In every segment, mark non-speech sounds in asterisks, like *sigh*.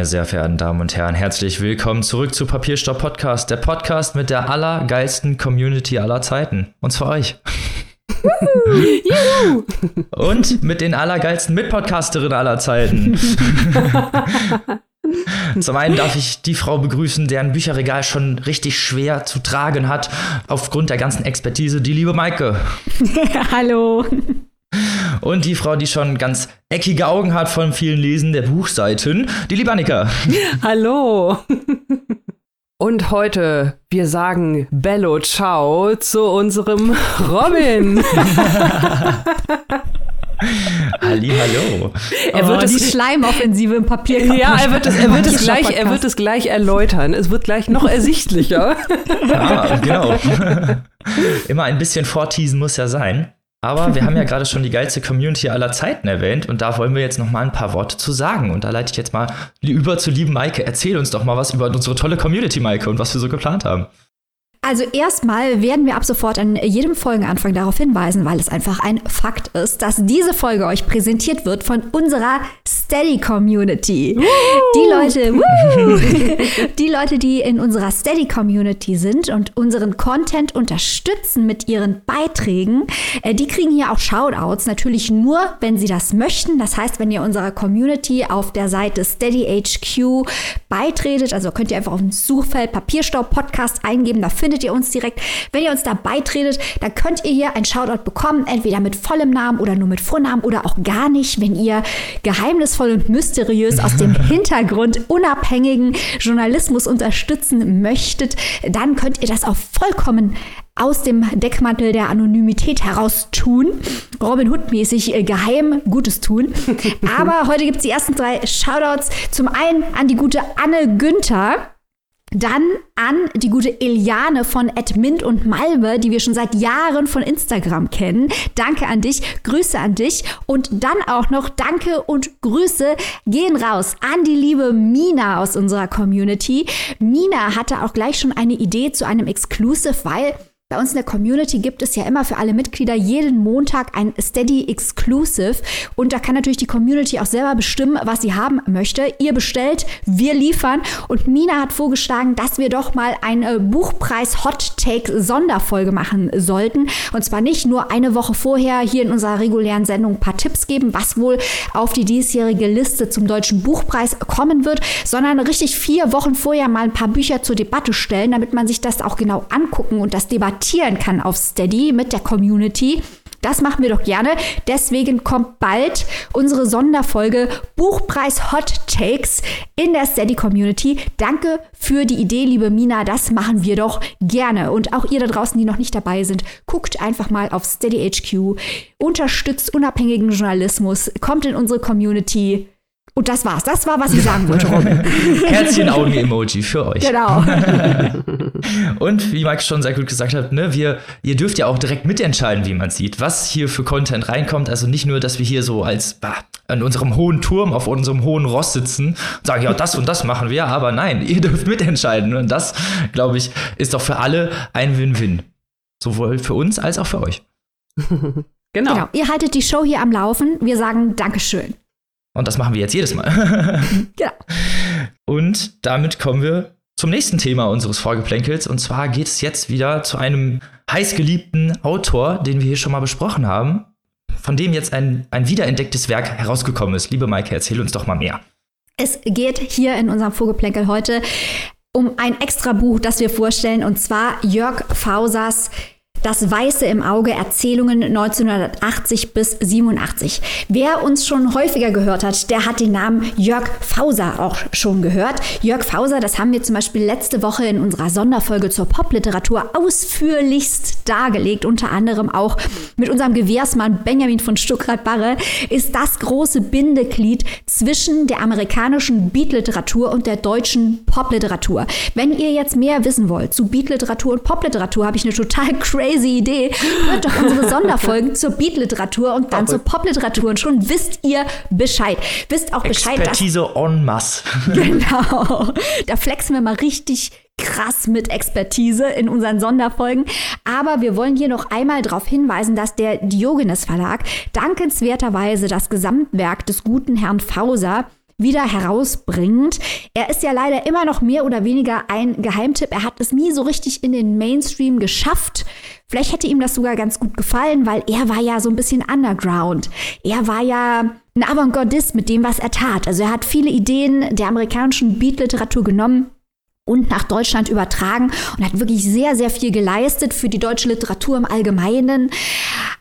Meine sehr verehrten Damen und Herren, herzlich willkommen zurück zu Papierstopp Podcast, der Podcast mit der allergeilsten Community aller Zeiten. Und zwar euch. und mit den allergeilsten Mitpodcasterinnen aller Zeiten. *laughs* Zum einen darf ich die Frau begrüßen, deren Bücherregal schon richtig schwer zu tragen hat, aufgrund der ganzen Expertise, die liebe Maike. *laughs* Hallo. Und die Frau, die schon ganz eckige Augen hat von vielen Lesen der Buchseiten, die liebe Annika. *laughs* Hallo. Und heute, wir sagen Bello Ciao zu unserem Robin. *laughs* Halli, hallo. Er wird oh, die Schleimoffensive im Papier. Ja, er wird es, er wird es gleich, er wird es gleich erläutern. Es wird gleich noch ersichtlicher. *laughs* Ah, genau. Immer ein bisschen vorteasen muss ja sein. Aber wir haben ja gerade schon die geilste Community aller Zeiten erwähnt und da wollen wir jetzt noch mal ein paar Worte zu sagen. Und da leite ich jetzt mal über zu lieben Maike. Erzähl uns doch mal was über unsere tolle Community, Maike, und was wir so geplant haben. Also erstmal werden wir ab sofort an jedem Folgenanfang darauf hinweisen, weil es einfach ein Fakt ist, dass diese Folge euch präsentiert wird von unserer Steady Community. Die Leute, *laughs* die Leute, die in unserer Steady Community sind und unseren Content unterstützen mit ihren Beiträgen, äh, die kriegen hier auch Shoutouts. Natürlich nur, wenn sie das möchten. Das heißt, wenn ihr unserer Community auf der Seite Steady HQ beitretet, also könnt ihr einfach auf dem Suchfeld Papierstaub Podcast eingeben, da findet findet ihr uns direkt. Wenn ihr uns da beitretet, dann könnt ihr hier ein Shoutout bekommen, entweder mit vollem Namen oder nur mit Vornamen oder auch gar nicht, wenn ihr geheimnisvoll und mysteriös aus dem *laughs* Hintergrund unabhängigen Journalismus unterstützen möchtet, dann könnt ihr das auch vollkommen aus dem Deckmantel der Anonymität heraus tun. Robin Hood-mäßig äh, geheim Gutes tun. *laughs* Aber heute gibt es die ersten drei Shoutouts. Zum einen an die gute Anne Günther. Dann an die gute Eliane von Edmund und Malve, die wir schon seit Jahren von Instagram kennen. Danke an dich, Grüße an dich und dann auch noch Danke und Grüße gehen raus an die liebe Mina aus unserer Community. Mina hatte auch gleich schon eine Idee zu einem Exclusive, weil bei uns in der Community gibt es ja immer für alle Mitglieder jeden Montag ein Steady Exclusive. Und da kann natürlich die Community auch selber bestimmen, was sie haben möchte. Ihr bestellt, wir liefern. Und Mina hat vorgeschlagen, dass wir doch mal eine Buchpreis Hot Take Sonderfolge machen sollten. Und zwar nicht nur eine Woche vorher hier in unserer regulären Sendung ein paar Tipps geben, was wohl auf die diesjährige Liste zum deutschen Buchpreis kommen wird, sondern richtig vier Wochen vorher mal ein paar Bücher zur Debatte stellen, damit man sich das auch genau angucken und das debattieren debattieren kann auf Steady mit der Community. Das machen wir doch gerne. Deswegen kommt bald unsere Sonderfolge Buchpreis Hot Takes in der Steady Community. Danke für die Idee, liebe Mina. Das machen wir doch gerne. Und auch ihr da draußen, die noch nicht dabei sind, guckt einfach mal auf Steady HQ, unterstützt unabhängigen Journalismus, kommt in unsere Community. Und das war's. Das war, was ich sagen wollte, Robin. *laughs* Herzchen-Augen-Emoji für euch. Genau. *laughs* Und wie Mike schon sehr gut gesagt hat, ne, wir, ihr dürft ja auch direkt mitentscheiden, wie man sieht, was hier für Content reinkommt. Also nicht nur, dass wir hier so als bah, an unserem hohen Turm, auf unserem hohen Ross sitzen und sagen, ja, das und das machen wir, aber nein, *laughs* ihr dürft mitentscheiden. Und das, glaube ich, ist doch für alle ein Win-Win. Sowohl für uns als auch für euch. Genau. genau. Ihr haltet die Show hier am Laufen. Wir sagen Dankeschön. Und das machen wir jetzt jedes Mal. *laughs* ja. Und damit kommen wir zum nächsten Thema unseres Vorgeplänkels. Und zwar geht es jetzt wieder zu einem heißgeliebten Autor, den wir hier schon mal besprochen haben, von dem jetzt ein, ein wiederentdecktes Werk herausgekommen ist. Liebe Maike, erzähl uns doch mal mehr. Es geht hier in unserem Vorgeplänkel heute um ein extra Buch, das wir vorstellen, und zwar Jörg Fausers das Weiße im Auge, Erzählungen 1980 bis 87. Wer uns schon häufiger gehört hat, der hat den Namen Jörg Fauser auch schon gehört. Jörg Fauser, das haben wir zum Beispiel letzte Woche in unserer Sonderfolge zur Popliteratur ausführlichst dargelegt, unter anderem auch mit unserem Gewehrsmann Benjamin von Stuckrad-Barre, ist das große Bindeglied zwischen der amerikanischen Beatliteratur und der deutschen Popliteratur. Wenn ihr jetzt mehr wissen wollt zu Beatliteratur und Popliteratur, habe ich eine total *laughs* crazy crazy Idee. Hört doch unsere *laughs* Sonderfolgen zur Beat-Literatur und dann zur Pop-Literatur und schon wisst ihr Bescheid. Wisst auch Bescheid, Expertise dass, en masse. *laughs* *laughs* Genau. Da flexen wir mal richtig krass mit Expertise in unseren Sonderfolgen. Aber wir wollen hier noch einmal darauf hinweisen, dass der Diogenes Verlag dankenswerterweise das Gesamtwerk des guten Herrn Fauser wieder herausbringt. Er ist ja leider immer noch mehr oder weniger ein Geheimtipp. Er hat es nie so richtig in den Mainstream geschafft. Vielleicht hätte ihm das sogar ganz gut gefallen, weil er war ja so ein bisschen underground. Er war ja ein Avantgardist mit dem, was er tat. Also er hat viele Ideen der amerikanischen Beat-Literatur genommen und nach Deutschland übertragen und hat wirklich sehr, sehr viel geleistet für die deutsche Literatur im Allgemeinen,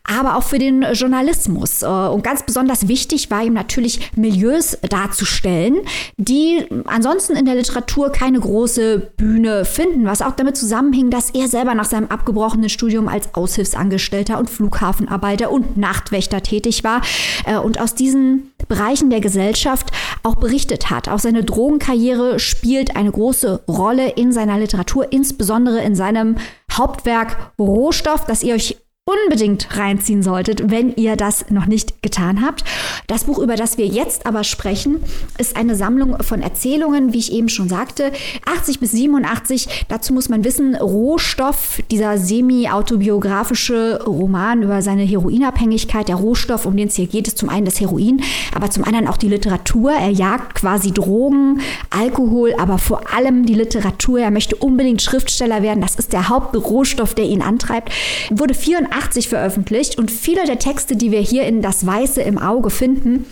aber auch für den Journalismus. Äh, und ganz besonders wichtig war ihm natürlich Milieus darzustellen, die ansonsten in der Literatur keine große Bühne finden, was auch damit zusammenhing, dass er selber nach seinem abgebrochenen Studium als Aushilfsangestellter und Flughafenarbeiter und Nachtwächter tätig war äh, und aus diesen Bereichen der Gesellschaft auch berichtet hat. Auch seine Drogenkarriere spielt eine große Rolle in seiner Literatur, insbesondere in seinem Hauptwerk Rohstoff, das ihr euch unbedingt reinziehen solltet, wenn ihr das noch nicht getan habt. Das Buch, über das wir jetzt aber sprechen, ist eine Sammlung von Erzählungen, wie ich eben schon sagte, 80 bis 87. Dazu muss man wissen, Rohstoff, dieser semi-autobiografische Roman über seine Heroinabhängigkeit, der Rohstoff, um den es hier geht, ist zum einen das Heroin, aber zum anderen auch die Literatur. Er jagt quasi Drogen, Alkohol, aber vor allem die Literatur. Er möchte unbedingt Schriftsteller werden. Das ist der Hauptrohstoff, der ihn antreibt. Wurde 84 1980 veröffentlicht und viele der Texte, die wir hier in Das Weiße im Auge finden,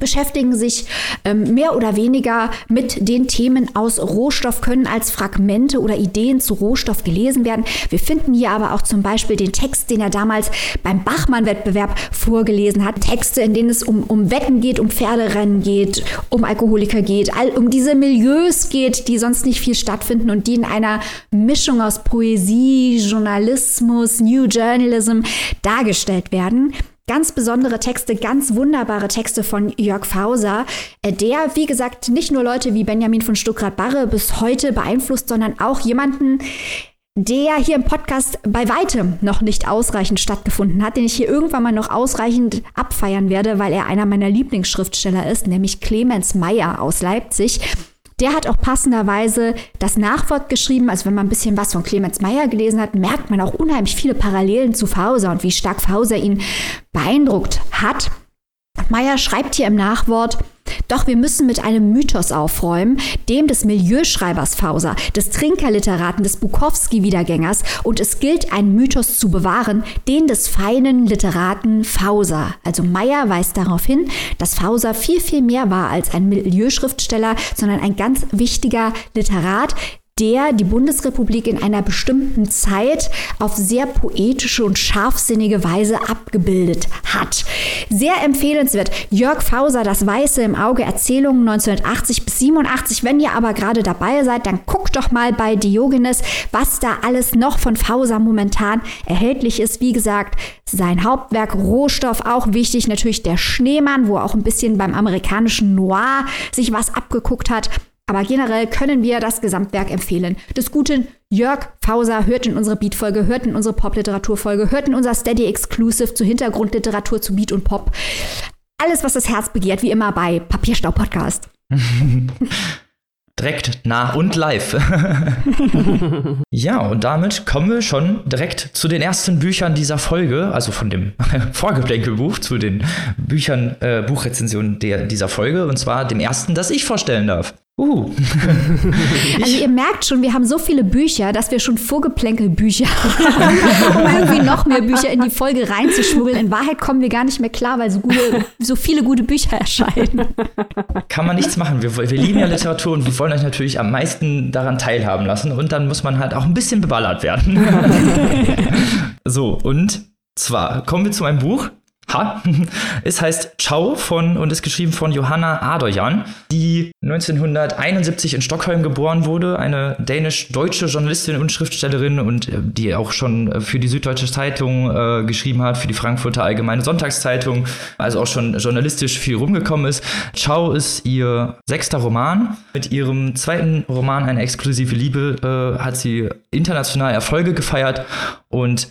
beschäftigen sich ähm, mehr oder weniger mit den Themen aus Rohstoff, können als Fragmente oder Ideen zu Rohstoff gelesen werden. Wir finden hier aber auch zum Beispiel den Text, den er damals beim Bachmann-Wettbewerb vorgelesen hat. Texte, in denen es um, um Wetten geht, um Pferderennen geht, um Alkoholiker geht, all, um diese Milieus geht, die sonst nicht viel stattfinden und die in einer Mischung aus Poesie, Journalismus, New Journalism dargestellt werden ganz besondere Texte, ganz wunderbare Texte von Jörg Fauser, äh, der, wie gesagt, nicht nur Leute wie Benjamin von Stuckrad-Barre bis heute beeinflusst, sondern auch jemanden, der hier im Podcast bei weitem noch nicht ausreichend stattgefunden hat, den ich hier irgendwann mal noch ausreichend abfeiern werde, weil er einer meiner Lieblingsschriftsteller ist, nämlich Clemens Meyer aus Leipzig. Der hat auch passenderweise das Nachwort geschrieben. Also wenn man ein bisschen was von Clemens Meyer gelesen hat, merkt man auch unheimlich viele Parallelen zu Fauser und wie stark Fauser ihn beeindruckt hat. Meyer schreibt hier im Nachwort, doch wir müssen mit einem Mythos aufräumen, dem des Milieuschreibers Fauser, des Trinkerliteraten, des Bukowski-Wiedergängers und es gilt, einen Mythos zu bewahren, den des feinen Literaten Fauser. Also Meyer weist darauf hin, dass Fauser viel, viel mehr war als ein Milieuschriftsteller, sondern ein ganz wichtiger Literat, der die Bundesrepublik in einer bestimmten Zeit auf sehr poetische und scharfsinnige Weise abgebildet hat. Sehr empfehlenswert. Jörg Fauser, Das Weiße im Auge, Erzählungen 1980 bis 87. Wenn ihr aber gerade dabei seid, dann guckt doch mal bei Diogenes, was da alles noch von Fauser momentan erhältlich ist. Wie gesagt, sein Hauptwerk Rohstoff, auch wichtig, natürlich der Schneemann, wo auch ein bisschen beim amerikanischen Noir sich was abgeguckt hat. Aber generell können wir das Gesamtwerk empfehlen. Des guten Jörg Fauser hört in unsere Beat-Folge, hört in unsere Pop-Literatur-Folge, hört in unser Steady Exclusive zu Hintergrundliteratur zu Beat und Pop. Alles, was das Herz begehrt, wie immer bei Papierstau Podcast. *laughs* direkt nah und live. *laughs* ja, und damit kommen wir schon direkt zu den ersten Büchern dieser Folge, also von dem *laughs* Vorgeplänkelbuch zu den Büchern, äh, Buchrezensionen der, dieser Folge, und zwar dem ersten, das ich vorstellen darf. Uh. *laughs* also ihr merkt schon, wir haben so viele Bücher, dass wir schon Vorgeplänkelbücher *laughs* haben, um irgendwie noch mehr Bücher in die Folge reinzuschmuggeln. In Wahrheit kommen wir gar nicht mehr klar, weil so, gute, so viele gute Bücher erscheinen. Kann man nichts machen. Wir, wir lieben ja Literatur und wir wollen euch natürlich am meisten daran teilhaben lassen. Und dann muss man halt auch ein bisschen beballert werden. *laughs* so, und zwar kommen wir zu einem Buch, Ha. *laughs* Es heißt Ciao von und ist geschrieben von Johanna Adoyan, die 1971 in Stockholm geboren wurde, eine dänisch-deutsche Journalistin und Schriftstellerin und äh, die auch schon für die Süddeutsche Zeitung äh, geschrieben hat, für die Frankfurter Allgemeine Sonntagszeitung, also auch schon journalistisch viel rumgekommen ist. Ciao ist ihr sechster Roman. Mit ihrem zweiten Roman Eine exklusive Liebe äh, hat sie international Erfolge gefeiert und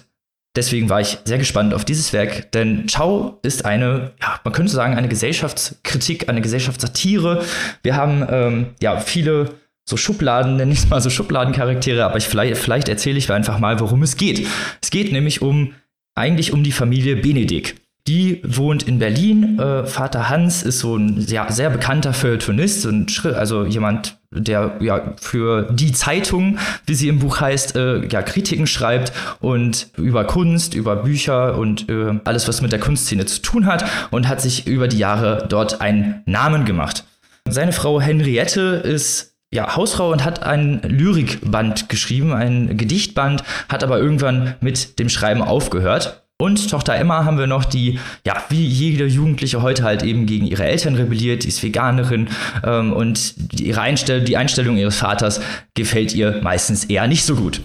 Deswegen war ich sehr gespannt auf dieses Werk, denn Ciao ist eine, ja, man könnte sagen, eine Gesellschaftskritik, eine Gesellschaftssatire. Wir haben ähm, ja viele so Schubladen, nenne ich es mal so Schubladencharaktere, aber ich, vielleicht, vielleicht erzähle ich einfach mal, worum es geht. Es geht nämlich um eigentlich um die Familie Benedikt. Die wohnt in Berlin. Äh, Vater Hans ist so ein ja, sehr bekannter Feuilletonist, also jemand, der ja für die Zeitung, wie sie im Buch heißt, äh, ja Kritiken schreibt und über Kunst, über Bücher und äh, alles, was mit der Kunstszene zu tun hat und hat sich über die Jahre dort einen Namen gemacht. Seine Frau Henriette ist ja, Hausfrau und hat ein Lyrikband geschrieben, ein Gedichtband, hat aber irgendwann mit dem Schreiben aufgehört. Und Tochter Emma haben wir noch, die, ja, wie jede Jugendliche heute halt eben gegen ihre Eltern rebelliert, die ist Veganerin ähm, und ihre Einstell die Einstellung ihres Vaters gefällt ihr meistens eher nicht so gut.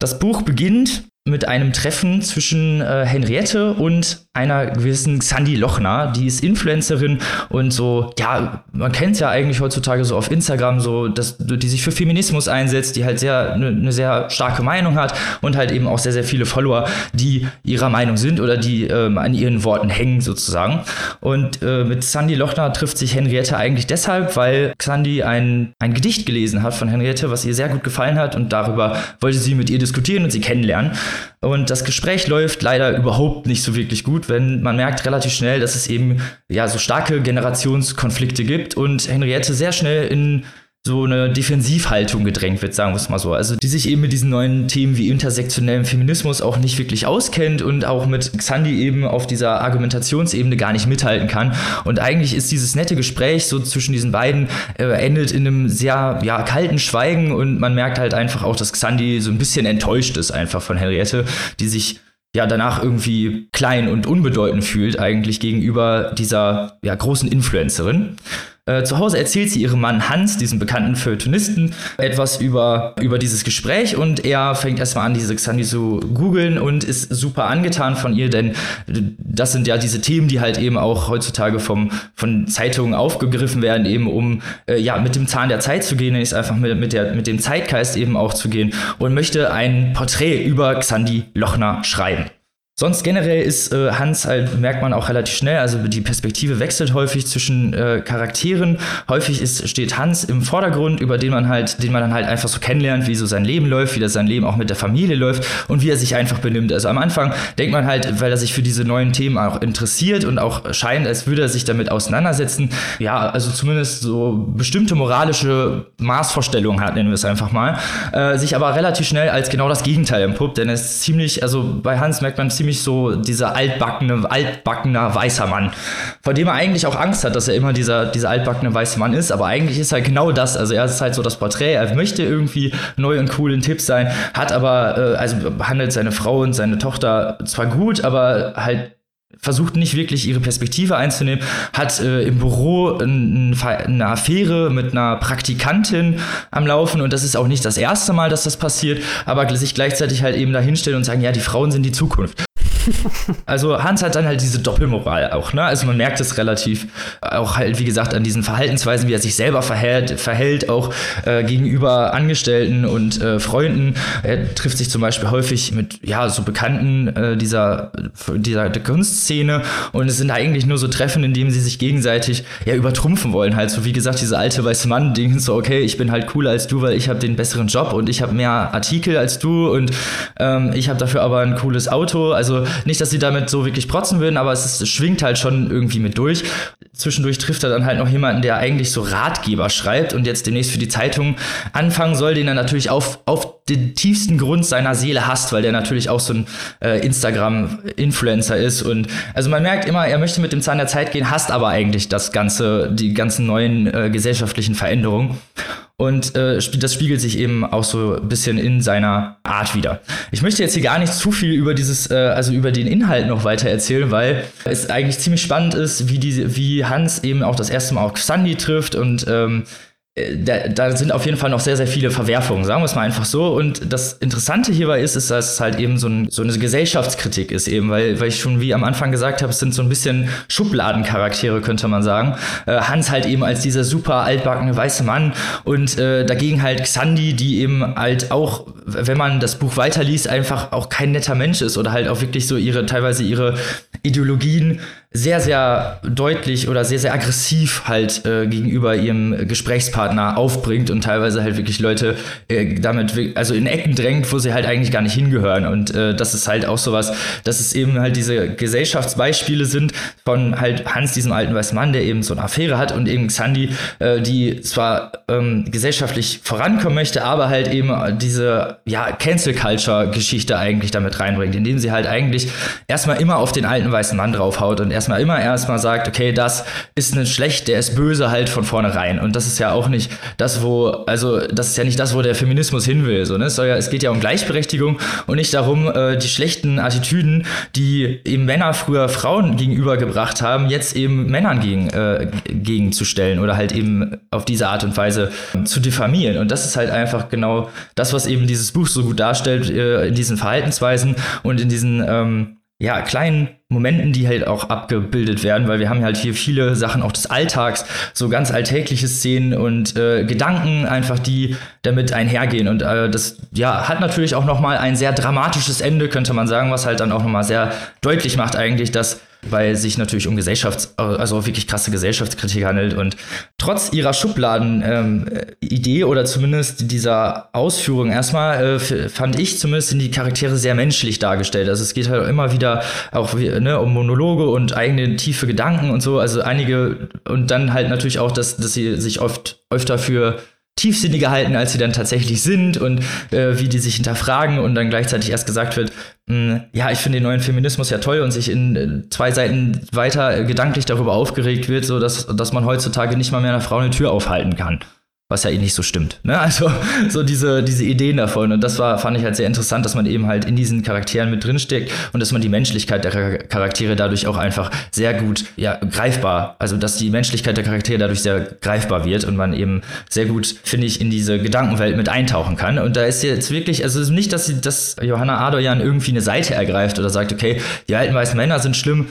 Das Buch beginnt mit einem Treffen zwischen äh, Henriette und einer gewissen Sandy Lochner, die ist Influencerin und so, ja, man kennt ja eigentlich heutzutage so auf Instagram so, dass die sich für Feminismus einsetzt, die halt sehr eine ne sehr starke Meinung hat und halt eben auch sehr sehr viele Follower, die ihrer Meinung sind oder die ähm, an ihren Worten hängen sozusagen. Und äh, mit Sandy Lochner trifft sich Henriette eigentlich deshalb, weil Sandy ein ein Gedicht gelesen hat von Henriette, was ihr sehr gut gefallen hat und darüber wollte sie mit ihr diskutieren und sie kennenlernen. Und das Gespräch läuft leider überhaupt nicht so wirklich gut, wenn man merkt relativ schnell, dass es eben ja so starke Generationskonflikte gibt und Henriette sehr schnell in so eine Defensivhaltung gedrängt wird, sagen wir es mal so. Also die sich eben mit diesen neuen Themen wie intersektionellem Feminismus auch nicht wirklich auskennt und auch mit Xandi eben auf dieser Argumentationsebene gar nicht mithalten kann. Und eigentlich ist dieses nette Gespräch so zwischen diesen beiden äh, endet in einem sehr ja, kalten Schweigen und man merkt halt einfach auch, dass Xandi so ein bisschen enttäuscht ist einfach von Henriette, die sich ja danach irgendwie klein und unbedeutend fühlt eigentlich gegenüber dieser ja, großen Influencerin. Äh, zu Hause erzählt sie ihrem Mann Hans, diesem bekannten Feuilletonisten, etwas über, über dieses Gespräch und er fängt erstmal an, diese Xandi zu googeln und ist super angetan von ihr, denn das sind ja diese Themen, die halt eben auch heutzutage vom, von Zeitungen aufgegriffen werden, eben um äh, ja, mit dem Zahn der Zeit zu gehen, ist einfach mit, mit, der, mit dem Zeitgeist eben auch zu gehen und möchte ein Porträt über Xandi Lochner schreiben. Sonst generell ist äh, Hans halt, merkt man auch relativ schnell, also die Perspektive wechselt häufig zwischen äh, Charakteren. Häufig ist, steht Hans im Vordergrund, über den man halt, den man dann halt einfach so kennenlernt, wie so sein Leben läuft, wie das sein Leben auch mit der Familie läuft und wie er sich einfach benimmt. Also am Anfang denkt man halt, weil er sich für diese neuen Themen auch interessiert und auch scheint, als würde er sich damit auseinandersetzen, ja, also zumindest so bestimmte moralische Maßvorstellungen hat, nennen wir es einfach mal, äh, sich aber relativ schnell als genau das Gegenteil empuppt, denn er ist ziemlich, also bei Hans merkt man ziemlich ziemlich so dieser altbackene, altbackener weißer Mann, vor dem er eigentlich auch Angst hat, dass er immer dieser, dieser altbackene weiße Mann ist, aber eigentlich ist er genau das. Also er ist halt so das Porträt, er möchte irgendwie neu und cool in Tipps sein, hat aber, äh, also behandelt seine Frau und seine Tochter zwar gut, aber halt versucht nicht wirklich ihre Perspektive einzunehmen, hat äh, im Büro ein, eine Affäre mit einer Praktikantin am Laufen und das ist auch nicht das erste Mal, dass das passiert, aber sich gleichzeitig halt eben dahinstellen und sagen, ja, die Frauen sind die Zukunft. Also Hans hat dann halt diese Doppelmoral auch, ne? Also man merkt es relativ auch halt, wie gesagt, an diesen Verhaltensweisen, wie er sich selber verhält, verhält auch äh, gegenüber Angestellten und äh, Freunden. Er trifft sich zum Beispiel häufig mit, ja, so Bekannten äh, dieser, dieser Kunstszene und es sind eigentlich nur so Treffen, in denen sie sich gegenseitig ja übertrumpfen wollen. Halt so, wie gesagt, diese alte weiße Mann-Ding, so, okay, ich bin halt cooler als du, weil ich habe den besseren Job und ich habe mehr Artikel als du und ähm, ich habe dafür aber ein cooles Auto. Also nicht, dass sie damit so wirklich protzen würden, aber es, ist, schwingt halt schon irgendwie mit durch. Zwischendurch trifft er dann halt noch jemanden, der eigentlich so Ratgeber schreibt und jetzt demnächst für die Zeitung anfangen soll, den er natürlich auf, auf den tiefsten Grund seiner Seele hasst, weil der natürlich auch so ein äh, Instagram-Influencer ist. Und also man merkt immer, er möchte mit dem Zahn der Zeit gehen, hasst aber eigentlich das ganze, die ganzen neuen äh, gesellschaftlichen Veränderungen. Und äh, das spiegelt sich eben auch so ein bisschen in seiner Art wieder. Ich möchte jetzt hier gar nicht zu viel über dieses, äh, also über den Inhalt noch weiter erzählen, weil es eigentlich ziemlich spannend ist, wie, die, wie Hans eben auch das erste Mal auf Sandy trifft und ähm, äh, da, da, sind auf jeden Fall noch sehr, sehr viele Verwerfungen, sagen wir es mal einfach so. Und das Interessante hierbei ist, ist, dass es halt eben so, ein, so eine Gesellschaftskritik ist, eben, weil, weil ich schon wie am Anfang gesagt habe, es sind so ein bisschen Schubladencharaktere, könnte man sagen. Äh, Hans halt eben als dieser super altbackene weiße Mann und äh, dagegen halt Xandi, die eben halt auch, wenn man das Buch weiterliest, einfach auch kein netter Mensch ist oder halt auch wirklich so ihre, teilweise ihre Ideologien sehr, sehr deutlich oder sehr, sehr aggressiv halt äh, gegenüber ihrem Gesprächspartner aufbringt und teilweise halt wirklich Leute äh, damit, also in Ecken drängt, wo sie halt eigentlich gar nicht hingehören. Und äh, das ist halt auch sowas, dass es eben halt diese Gesellschaftsbeispiele sind von halt Hans, diesem alten weißen Mann, der eben so eine Affäre hat und eben Xandi, äh, die zwar ähm, gesellschaftlich vorankommen möchte, aber halt eben diese, ja, Cancel Culture Geschichte eigentlich damit reinbringt, indem sie halt eigentlich erstmal immer auf den alten weißen Mann draufhaut und erstmal immer erstmal sagt, okay, das ist ein schlecht, der ist böse halt von vornherein. Und das ist ja auch nicht das, wo, also das ist ja nicht das, wo der Feminismus hin will. So, ne? es, ja, es geht ja um Gleichberechtigung und nicht darum, äh, die schlechten Attitüden, die eben Männer früher Frauen gegenübergebracht haben, jetzt eben Männern gegen, äh, gegenzustellen oder halt eben auf diese Art und Weise zu diffamieren. Und das ist halt einfach genau das, was eben dieses Buch so gut darstellt, äh, in diesen Verhaltensweisen und in diesen ähm, ja, kleinen Momenten, die halt auch abgebildet werden, weil wir haben halt hier viele Sachen auch des Alltags, so ganz alltägliche Szenen und äh, Gedanken einfach, die damit einhergehen. Und äh, das ja hat natürlich auch noch mal ein sehr dramatisches Ende, könnte man sagen, was halt dann auch noch mal sehr deutlich macht eigentlich, dass weil sich natürlich um Gesellschafts-, also wirklich krasse Gesellschaftskritik handelt. Und trotz ihrer Schubladen-Idee ähm, oder zumindest dieser Ausführung erstmal äh, fand ich zumindest sind die Charaktere sehr menschlich dargestellt. Also es geht halt immer wieder auch ne, um Monologe und eigene tiefe Gedanken und so. Also einige und dann halt natürlich auch, dass, dass sie sich oft öfter für tiefsinniger halten, als sie dann tatsächlich sind und äh, wie die sich hinterfragen und dann gleichzeitig erst gesagt wird, mh, hm, ja, ich finde den neuen Feminismus ja toll und sich in äh, zwei Seiten weiter gedanklich darüber aufgeregt wird, so dass, dass man heutzutage nicht mal mehr einer Frau eine Tür aufhalten kann was ja eh nicht so stimmt. Ne? Also so diese, diese Ideen davon. Und das war, fand ich halt sehr interessant, dass man eben halt in diesen Charakteren mit drinsteckt und dass man die Menschlichkeit der Charaktere dadurch auch einfach sehr gut ja, greifbar, also dass die Menschlichkeit der Charaktere dadurch sehr greifbar wird und man eben sehr gut, finde ich, in diese Gedankenwelt mit eintauchen kann. Und da ist jetzt wirklich, also nicht, dass sie, dass Johanna Adoyan irgendwie eine Seite ergreift oder sagt, okay, die alten weißen Männer sind schlimm,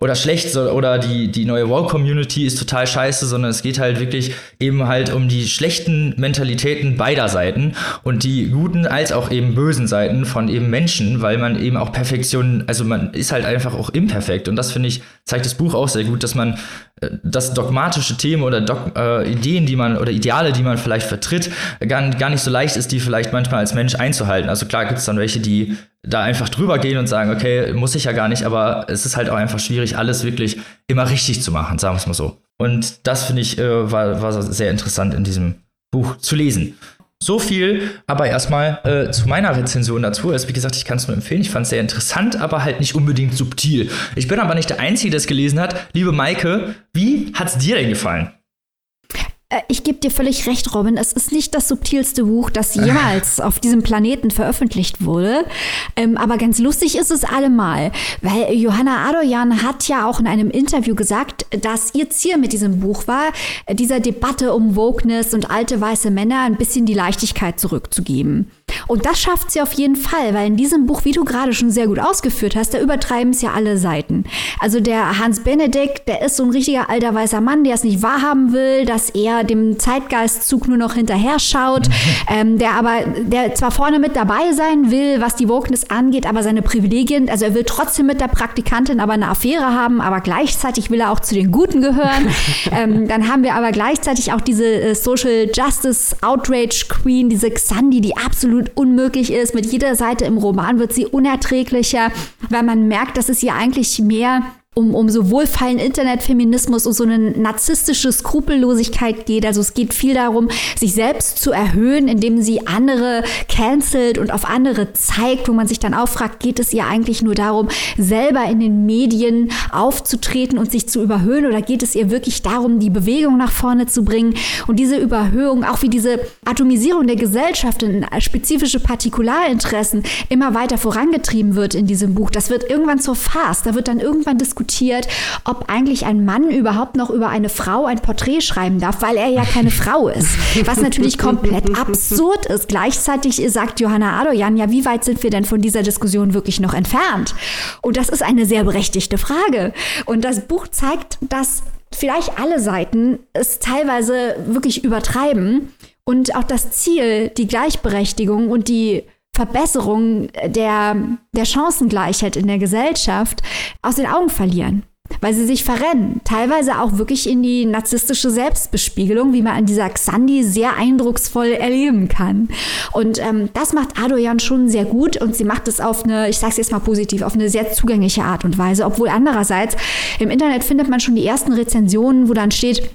oder schlecht oder die, die neue Wow-Community ist total scheiße, sondern es geht halt wirklich eben halt um die schlechten Mentalitäten beider Seiten und die guten als auch eben bösen Seiten von eben Menschen, weil man eben auch Perfektion, also man ist halt einfach auch imperfekt und das finde ich, zeigt das Buch auch sehr gut, dass man äh, das dogmatische Themen oder Dog äh, Ideen, die man oder Ideale, die man vielleicht vertritt, gar, gar nicht so leicht ist, die vielleicht manchmal als Mensch einzuhalten. Also klar gibt es dann welche, die da einfach drüber gehen und sagen, okay, muss ich ja gar nicht, aber es ist halt auch einfach schwierig, alles wirklich immer richtig zu machen, sagen wir es mal so. Und das finde ich äh, war, war sehr interessant in diesem Buch zu lesen. So viel, aber erstmal äh, zu meiner Rezension dazu. Also, wie gesagt, ich kann es nur empfehlen. Ich fand es sehr interessant, aber halt nicht unbedingt subtil. Ich bin aber nicht der Einzige, der es gelesen hat. Liebe Maike, wie hat es dir denn gefallen? Äh, ich gebe dir völlig recht, Robin. Es ist nicht das subtilste Buch, das *laughs* jemals auf diesem Planeten veröffentlicht wurde. Ähm, aber ganz lustig ist es allemal, weil Johanna Adoyan hat ja auch in einem Interview gesagt, dass ihr Ziel mit diesem Buch war, dieser Debatte um Wokeness und alte weiße Männer ein bisschen die Leichtigkeit zurückzugeben. Und das schafft sie auf jeden Fall, weil in diesem Buch, wie du gerade schon sehr gut ausgeführt hast, da übertreiben es ja alle Seiten. Also der Hans Benedikt, der ist so ein richtiger alter weißer Mann, der es nicht wahrhaben will, dass er dem Zeitgeistzug nur noch hinterher schaut, *laughs* ähm, der aber, der zwar vorne mit dabei sein will, was die Wokeness angeht, aber seine Privilegien, also er will trotzdem mit der Praktikantin aber eine Affäre haben, aber gleichzeitig will er auch zu den Guten gehören. *laughs* ähm, dann haben wir aber gleichzeitig auch diese äh, Social Justice Outrage Queen, diese Xandi, die absolut unmöglich ist. Mit jeder Seite im Roman wird sie unerträglicher, weil man merkt, dass es ihr eigentlich mehr um, um so wohlfeilen Internetfeminismus und so eine narzisstische Skrupellosigkeit geht. Also es geht viel darum, sich selbst zu erhöhen, indem sie andere cancelt und auf andere zeigt, wo man sich dann auch fragt, geht es ihr eigentlich nur darum, selber in den Medien aufzutreten und sich zu überhöhen oder geht es ihr wirklich darum, die Bewegung nach vorne zu bringen und diese Überhöhung, auch wie diese Atomisierung der Gesellschaft in spezifische Partikularinteressen immer weiter vorangetrieben wird in diesem Buch. Das wird irgendwann zur Farce. Da wird dann irgendwann diskutiert, diskutiert, ob eigentlich ein Mann überhaupt noch über eine Frau ein Porträt schreiben darf, weil er ja keine Frau ist. Was natürlich komplett absurd ist. Gleichzeitig sagt Johanna Adoyan, ja, wie weit sind wir denn von dieser Diskussion wirklich noch entfernt? Und das ist eine sehr berechtigte Frage. Und das Buch zeigt, dass vielleicht alle Seiten es teilweise wirklich übertreiben und auch das Ziel, die Gleichberechtigung und die Verbesserung der, der Chancengleichheit in der Gesellschaft aus den Augen verlieren. weil sie sich verrennen. Teilweise auch wirklich in die narzisstische Selbstbespiegelung, wie man an dieser Xandi sehr eindrucksvoll erleben kann. Und ähm, das macht Adoyan schon sehr gut und sie macht es auf eine, ich sag's jetzt mal positiv, auf eine sehr zugängliche Art und Weise. Obwohl andererseits im Internet findet man schon die ersten Rezensionen, wo dann steht,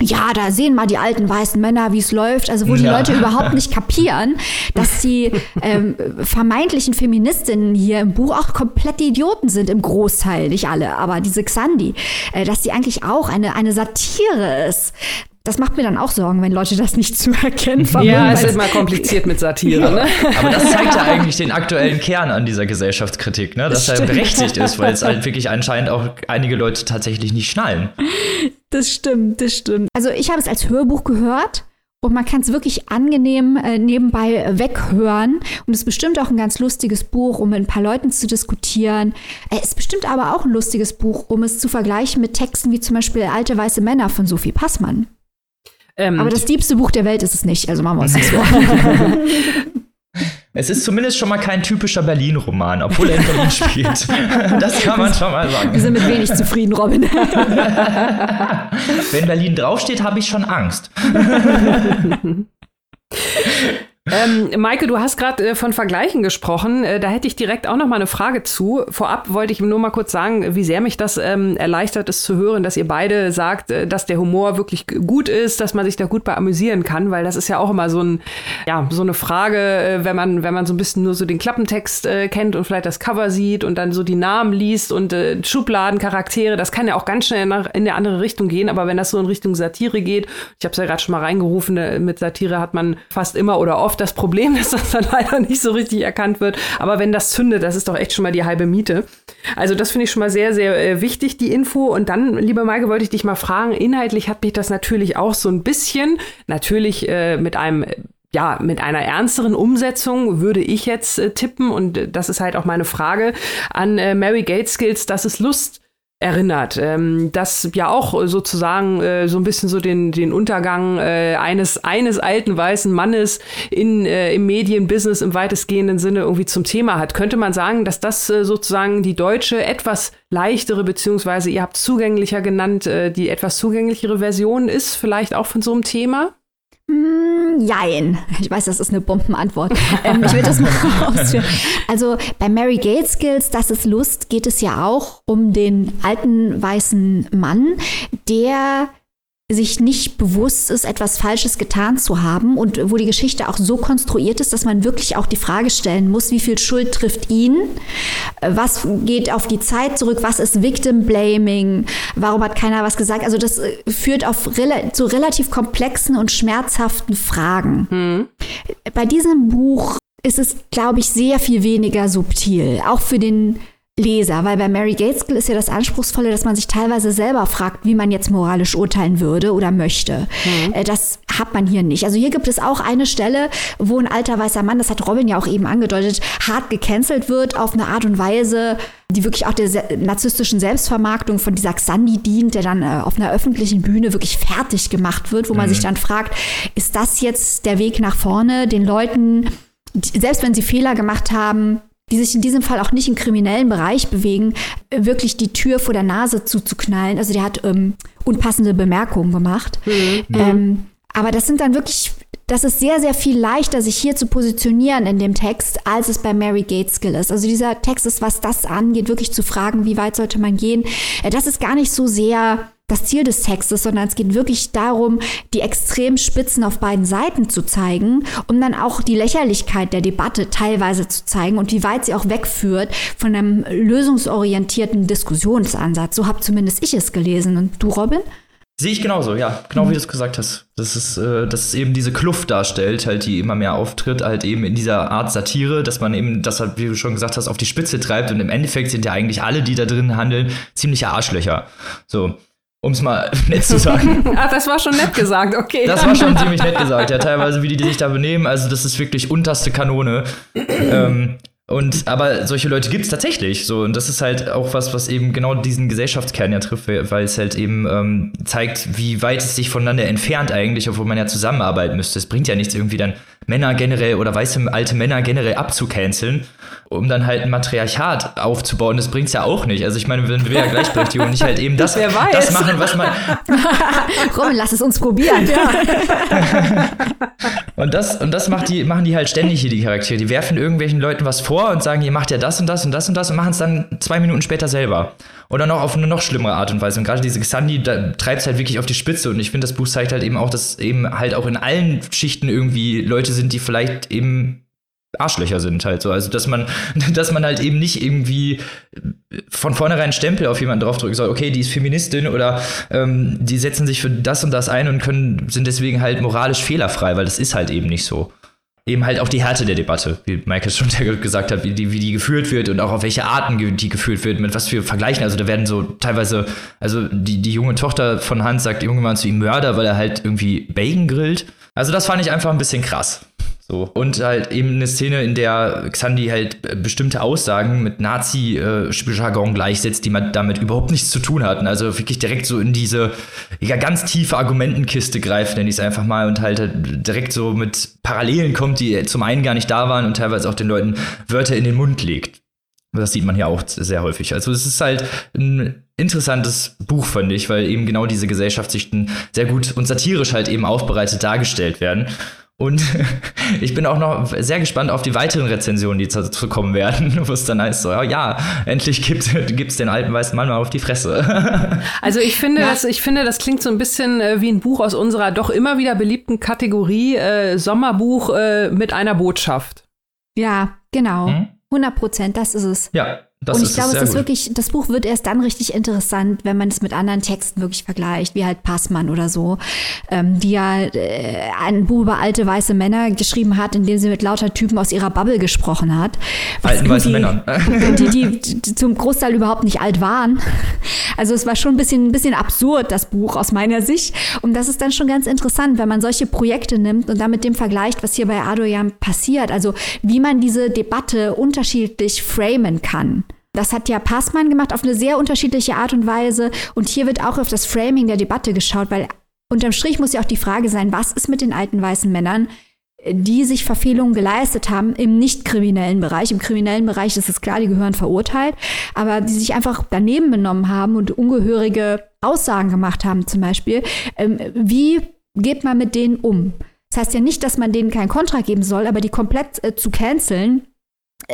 ja, da sehen mal die alten weißen Männer, wie es läuft. Also wo die ja. Leute überhaupt nicht kapieren, dass die ähm, vermeintlichen Feministinnen hier im Buch auch komplette Idioten sind, im Großteil, nicht alle, aber diese Xandi, äh, dass sie eigentlich auch eine, eine Satire ist. Das macht mir dann auch Sorgen, wenn Leute das nicht zu erkennen vermögen. Ja, es ist immer kompliziert mit Satire. Ne? Aber das zeigt ja eigentlich den aktuellen Kern an dieser Gesellschaftskritik, ne? dass das er berechtigt ist, weil es halt wirklich anscheinend auch einige Leute tatsächlich nicht schnallen. Das stimmt, das stimmt. Also ich habe es als Hörbuch gehört. Und man kann es wirklich angenehm äh, nebenbei weghören. Und es ist bestimmt auch ein ganz lustiges Buch, um mit ein paar Leuten zu diskutieren. Es ist bestimmt aber auch ein lustiges Buch, um es zu vergleichen mit Texten wie zum Beispiel Alte weiße Männer von Sophie Passmann. Ähm, Aber das diebste Buch der Welt ist es nicht, also machen wir uns das vor. *laughs* *laughs* Es ist zumindest schon mal kein typischer Berlin-Roman, obwohl er in Berlin *laughs* spielt. Das kann man schon mal sagen. Wir sind mit wenig zufrieden, Robin. Wenn Berlin draufsteht, habe ich schon Angst. *laughs* Ähm, Maike, du hast gerade äh, von Vergleichen gesprochen. Äh, da hätte ich direkt auch noch mal eine Frage zu. Vorab wollte ich nur mal kurz sagen, wie sehr mich das ähm, erleichtert ist zu hören, dass ihr beide sagt, äh, dass der Humor wirklich gut ist, dass man sich da gut bei amüsieren kann, weil das ist ja auch immer so ein, ja, so eine Frage, äh, wenn man, wenn man so ein bisschen nur so den Klappentext äh, kennt und vielleicht das Cover sieht und dann so die Namen liest und äh, Schubladen, Charaktere, das kann ja auch ganz schnell in, in eine andere Richtung gehen. Aber wenn das so in Richtung Satire geht, ich habe es ja gerade schon mal reingerufen, mit Satire hat man fast immer oder oft das Problem, *laughs* dass das dann leider nicht so richtig erkannt wird. Aber wenn das zündet, das ist doch echt schon mal die halbe Miete. Also das finde ich schon mal sehr, sehr äh, wichtig, die Info. Und dann, liebe Maike, wollte ich dich mal fragen, inhaltlich hat mich das natürlich auch so ein bisschen, natürlich äh, mit einem ja, mit einer ernsteren Umsetzung würde ich jetzt äh, tippen, und äh, das ist halt auch meine Frage an äh, Mary Gateskill, dass es Lust erinnert, ähm, das ja auch sozusagen äh, so ein bisschen so den, den Untergang äh, eines, eines alten weißen Mannes in, äh, im Medienbusiness im weitestgehenden Sinne irgendwie zum Thema hat. Könnte man sagen, dass das äh, sozusagen die deutsche etwas leichtere, beziehungsweise ihr habt zugänglicher genannt, äh, die etwas zugänglichere Version ist, vielleicht auch von so einem Thema? Mm, jein. Ich weiß, das ist eine Bombenantwort. *laughs* ähm, ich will das mal *laughs* ausführen. Also bei Mary Gateskill, Das ist Lust, geht es ja auch um den alten weißen Mann, der sich nicht bewusst ist, etwas Falsches getan zu haben und wo die Geschichte auch so konstruiert ist, dass man wirklich auch die Frage stellen muss, wie viel Schuld trifft ihn, was geht auf die Zeit zurück, was ist Victim Blaming, warum hat keiner was gesagt. Also das äh, führt auf zu relativ komplexen und schmerzhaften Fragen. Hm. Bei diesem Buch ist es, glaube ich, sehr viel weniger subtil, auch für den Leser, weil bei Mary Gateskill ist ja das Anspruchsvolle, dass man sich teilweise selber fragt, wie man jetzt moralisch urteilen würde oder möchte. Mhm. Das hat man hier nicht. Also hier gibt es auch eine Stelle, wo ein alter weißer Mann, das hat Robin ja auch eben angedeutet, hart gecancelt wird auf eine Art und Weise, die wirklich auch der narzisstischen Selbstvermarktung von dieser Xandi dient, der dann äh, auf einer öffentlichen Bühne wirklich fertig gemacht wird, wo man mhm. sich dann fragt, ist das jetzt der Weg nach vorne, den Leuten, selbst wenn sie Fehler gemacht haben, die sich in diesem Fall auch nicht im kriminellen Bereich bewegen, wirklich die Tür vor der Nase zuzuknallen. Also der hat ähm, unpassende Bemerkungen gemacht. Mhm. Ähm, aber das sind dann wirklich, das ist sehr, sehr viel leichter, sich hier zu positionieren in dem Text, als es bei Mary Gateskill ist. Also dieser Text ist, was das angeht, wirklich zu fragen, wie weit sollte man gehen. Äh, das ist gar nicht so sehr das Ziel des Textes, sondern es geht wirklich darum, die extremen Spitzen auf beiden Seiten zu zeigen, um dann auch die Lächerlichkeit der Debatte teilweise zu zeigen und wie weit sie auch wegführt von einem lösungsorientierten Diskussionsansatz. So habe zumindest ich es gelesen. Und du, Robin? Sehe ich genauso, ja, genau wie du es gesagt hast. Das ist, äh, dass es eben diese Kluft darstellt, halt, die immer mehr auftritt, halt eben in dieser Art Satire, dass man eben das, halt, wie du schon gesagt hast, auf die Spitze treibt und im Endeffekt sind ja eigentlich alle, die da drin handeln, ziemliche Arschlöcher. So um es mal *laughs* nett zu sagen. *laughs* Ach, das war schon nett gesagt, okay. Das war schon ziemlich nett gesagt, ja, teilweise, wie die, die sich da benehmen. Also, das ist wirklich unterste Kanone. ähm, Und aber solche Leute gibt es tatsächlich. So, und das ist halt auch was, was eben genau diesen Gesellschaftskern ja trifft, weil es halt eben ähm, zeigt, wie weit es sich voneinander entfernt eigentlich, obwohl man ja zusammenarbeiten müsste. Es bringt ja nichts, irgendwie dann Männer generell oder weiße alte Männer generell abzucanceln, um dann halt ein Matriarchat aufzubauen. Das bringt's ja auch nicht. Also ich meine, wenn wir ja Gleichberechtigung nicht halt eben *laughs* das, das machen, was man. *laughs* Robin, lass es uns probieren. Ja. *laughs* und das, und das macht die, machen die halt ständig hier, die Charaktere. Die werfen irgendwelchen Leuten was vor und sagen, ihr macht ja das und das und das und das und machen es dann zwei Minuten später selber. Oder noch auf eine noch schlimmere Art und Weise. Und gerade diese Xandi treibt es halt wirklich auf die Spitze. Und ich finde, das Buch zeigt halt eben auch, dass eben halt auch in allen Schichten irgendwie Leute sind, die vielleicht eben Arschlöcher sind halt so. Also, dass man, *laughs* dass man halt eben nicht irgendwie von vornherein Stempel auf jemanden draufdrücken soll, okay, die ist Feministin oder ähm, die setzen sich für das und das ein und können, sind deswegen halt moralisch fehlerfrei, weil das ist halt eben nicht so. Eben halt auch die Härte der Debatte, wie Michael schon *laughs* gesagt hat, wie die, wie die geführt wird und auch auf welche Arten die geführt wird, mit was für Vergleichen. Also da werden so teilweise, also die, die junge Tochter von Hans sagt irgendwann zu ihm Mörder, weil er halt irgendwie Bacon grillt. Also das fand ich einfach ein bisschen krass. So. Und halt eben eine Szene, in der Xandi halt bestimmte Aussagen mit Nazi-Jargon gleichsetzt, die man damit überhaupt nichts zu tun hatten. Also wirklich direkt so in diese ja, ganz tiefe Argumentenkiste greift, nenne ich es einfach mal, und halt direkt so mit Parallelen kommt, die zum einen gar nicht da waren und teilweise auch den Leuten Wörter in den Mund legt. Das sieht man hier auch sehr häufig. Also es ist halt ein interessantes Buch, fand ich, weil eben genau diese Gesellschaftssichten sehr gut und satirisch halt eben aufbereitet dargestellt werden. Und *laughs* ich bin auch noch sehr gespannt auf die weiteren Rezensionen, die dazu kommen werden, *laughs* wo es dann heißt so, ja, endlich gibt es den alten weißen Mann mal auf die Fresse. *laughs* Also ich finde, ja. das, ich finde, das klingt so ein bisschen äh, wie ein Buch aus unserer doch immer wieder beliebten Kategorie äh, Sommerbuch äh, mit einer Botschaft. Ja, genau. Hm? 100 Prozent, das ist es. Ja, das und ich glaube, es ist gut. wirklich, das Buch wird erst dann richtig interessant, wenn man es mit anderen Texten wirklich vergleicht, wie halt Passmann oder so, ähm, die ja äh, ein Buch über alte weiße Männer geschrieben hat, in dem sie mit lauter Typen aus ihrer Bubble gesprochen hat. Alten weißen Männern. *laughs* Die, die, die, zum Großteil überhaupt nicht alt waren. Also es war schon ein bisschen, ein bisschen absurd, das Buch aus meiner Sicht. Und das ist dann schon ganz interessant, wenn man solche Projekte nimmt und dann mit dem vergleicht, was hier bei Adoyan passiert. Also wie man diese Debatte unterschiedlich framen kann. Das hat ja Passmann gemacht auf eine sehr unterschiedliche Art und Weise. Und hier wird auch auf das Framing der Debatte geschaut, weil unterm Strich muss ja auch die Frage sein, was ist mit den alten weißen Männern, die sich Verfehlungen geleistet haben im nicht kriminellen Bereich. Im kriminellen Bereich ist es klar, die gehören verurteilt, aber die sich einfach daneben benommen haben und ungehörige Aussagen gemacht haben zum Beispiel. Ähm, wie geht man mit denen um? Das heißt ja nicht, dass man denen kein Kontra geben soll, aber die komplett äh, zu canceln,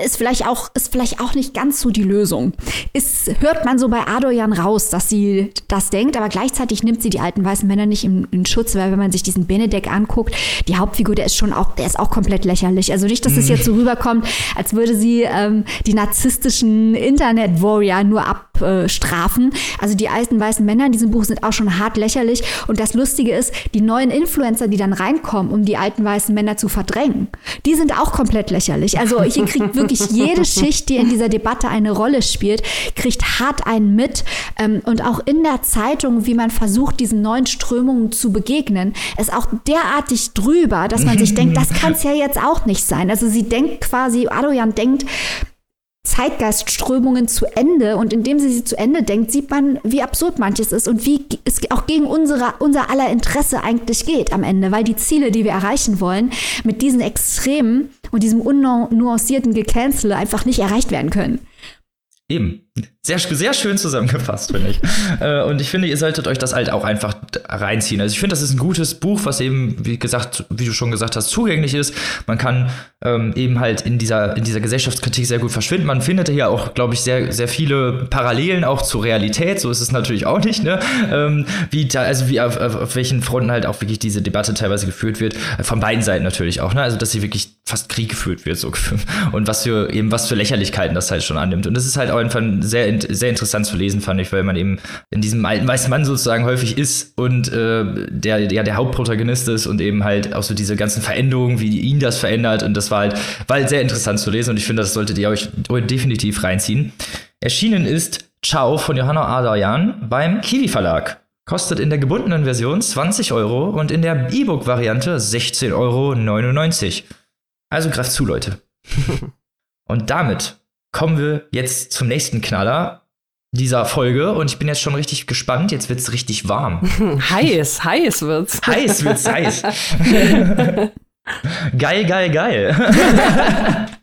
ist vielleicht auch ist vielleicht auch nicht ganz so die Lösung. Ist hört man so bei Adoyan raus, dass sie das denkt, aber gleichzeitig nimmt sie die alten weißen Männer nicht in, in Schutz, weil wenn man sich diesen Benedek anguckt, die Hauptfigur, der ist schon auch der ist auch komplett lächerlich. Also nicht, dass es jetzt so rüberkommt, als würde sie ähm, die narzisstischen Internet Warrior nur abstrafen. also die alten weißen Männer in diesem Buch sind auch schon hart lächerlich und das lustige ist, die neuen Influencer, die dann reinkommen, um die alten weißen Männer zu verdrängen, die sind auch komplett lächerlich. Also hier kriegt wirklich jede Schicht, die in dieser Debatte eine Rolle spielt, kriegt hart einen mit. Ähm, und auch in der Zeitung, wie man versucht, diesen neuen Strömungen zu begegnen, ist auch derartig drüber, dass man sich denkt, *laughs* das kann es ja jetzt auch nicht sein. Also sie denkt quasi, Adoyan denkt, Zeitgeistströmungen zu Ende und indem sie sie zu Ende denkt, sieht man, wie absurd manches ist und wie es auch gegen unsere, unser aller Interesse eigentlich geht am Ende, weil die Ziele, die wir erreichen wollen, mit diesen Extremen und diesem unnuancierten Gecancel einfach nicht erreicht werden können. Eben. Sehr, sehr schön zusammengefasst, finde ich. Äh, und ich finde, ihr solltet euch das halt auch einfach reinziehen. Also ich finde, das ist ein gutes Buch, was eben, wie gesagt, wie du schon gesagt hast, zugänglich ist. Man kann ähm, eben halt in dieser, in dieser Gesellschaftskritik sehr gut verschwinden. Man findet hier auch, glaube ich, sehr, sehr viele Parallelen auch zur Realität. So ist es natürlich auch nicht, ne? Ähm, wie da, also wie auf, auf, welchen Fronten halt auch wirklich diese Debatte teilweise geführt wird. Von beiden Seiten natürlich auch, ne? Also dass sie wirklich fast Krieg geführt wird, so *laughs* und was für eben was für Lächerlichkeiten das halt schon annimmt. Und das ist halt auch einfach ein sehr sehr interessant zu lesen, fand ich, weil man eben in diesem alten weißen Mann sozusagen häufig ist und äh, der ja der Hauptprotagonist ist und eben halt auch so diese ganzen Veränderungen, wie ihn das verändert. Und das war halt, war halt sehr interessant zu lesen und ich finde, das solltet ihr euch definitiv reinziehen. Erschienen ist Ciao von Johanna Adayan beim Kiwi Verlag. Kostet in der gebundenen Version 20 Euro und in der E-Book-Variante 16,99 Euro. Also greift zu, Leute. *laughs* Und damit kommen wir jetzt zum nächsten Knaller dieser Folge und ich bin jetzt schon richtig gespannt. Jetzt wird's richtig warm. *laughs* heiß, heiß wird's. Heiß wird's, heiß. *laughs* geil, geil, geil. *laughs*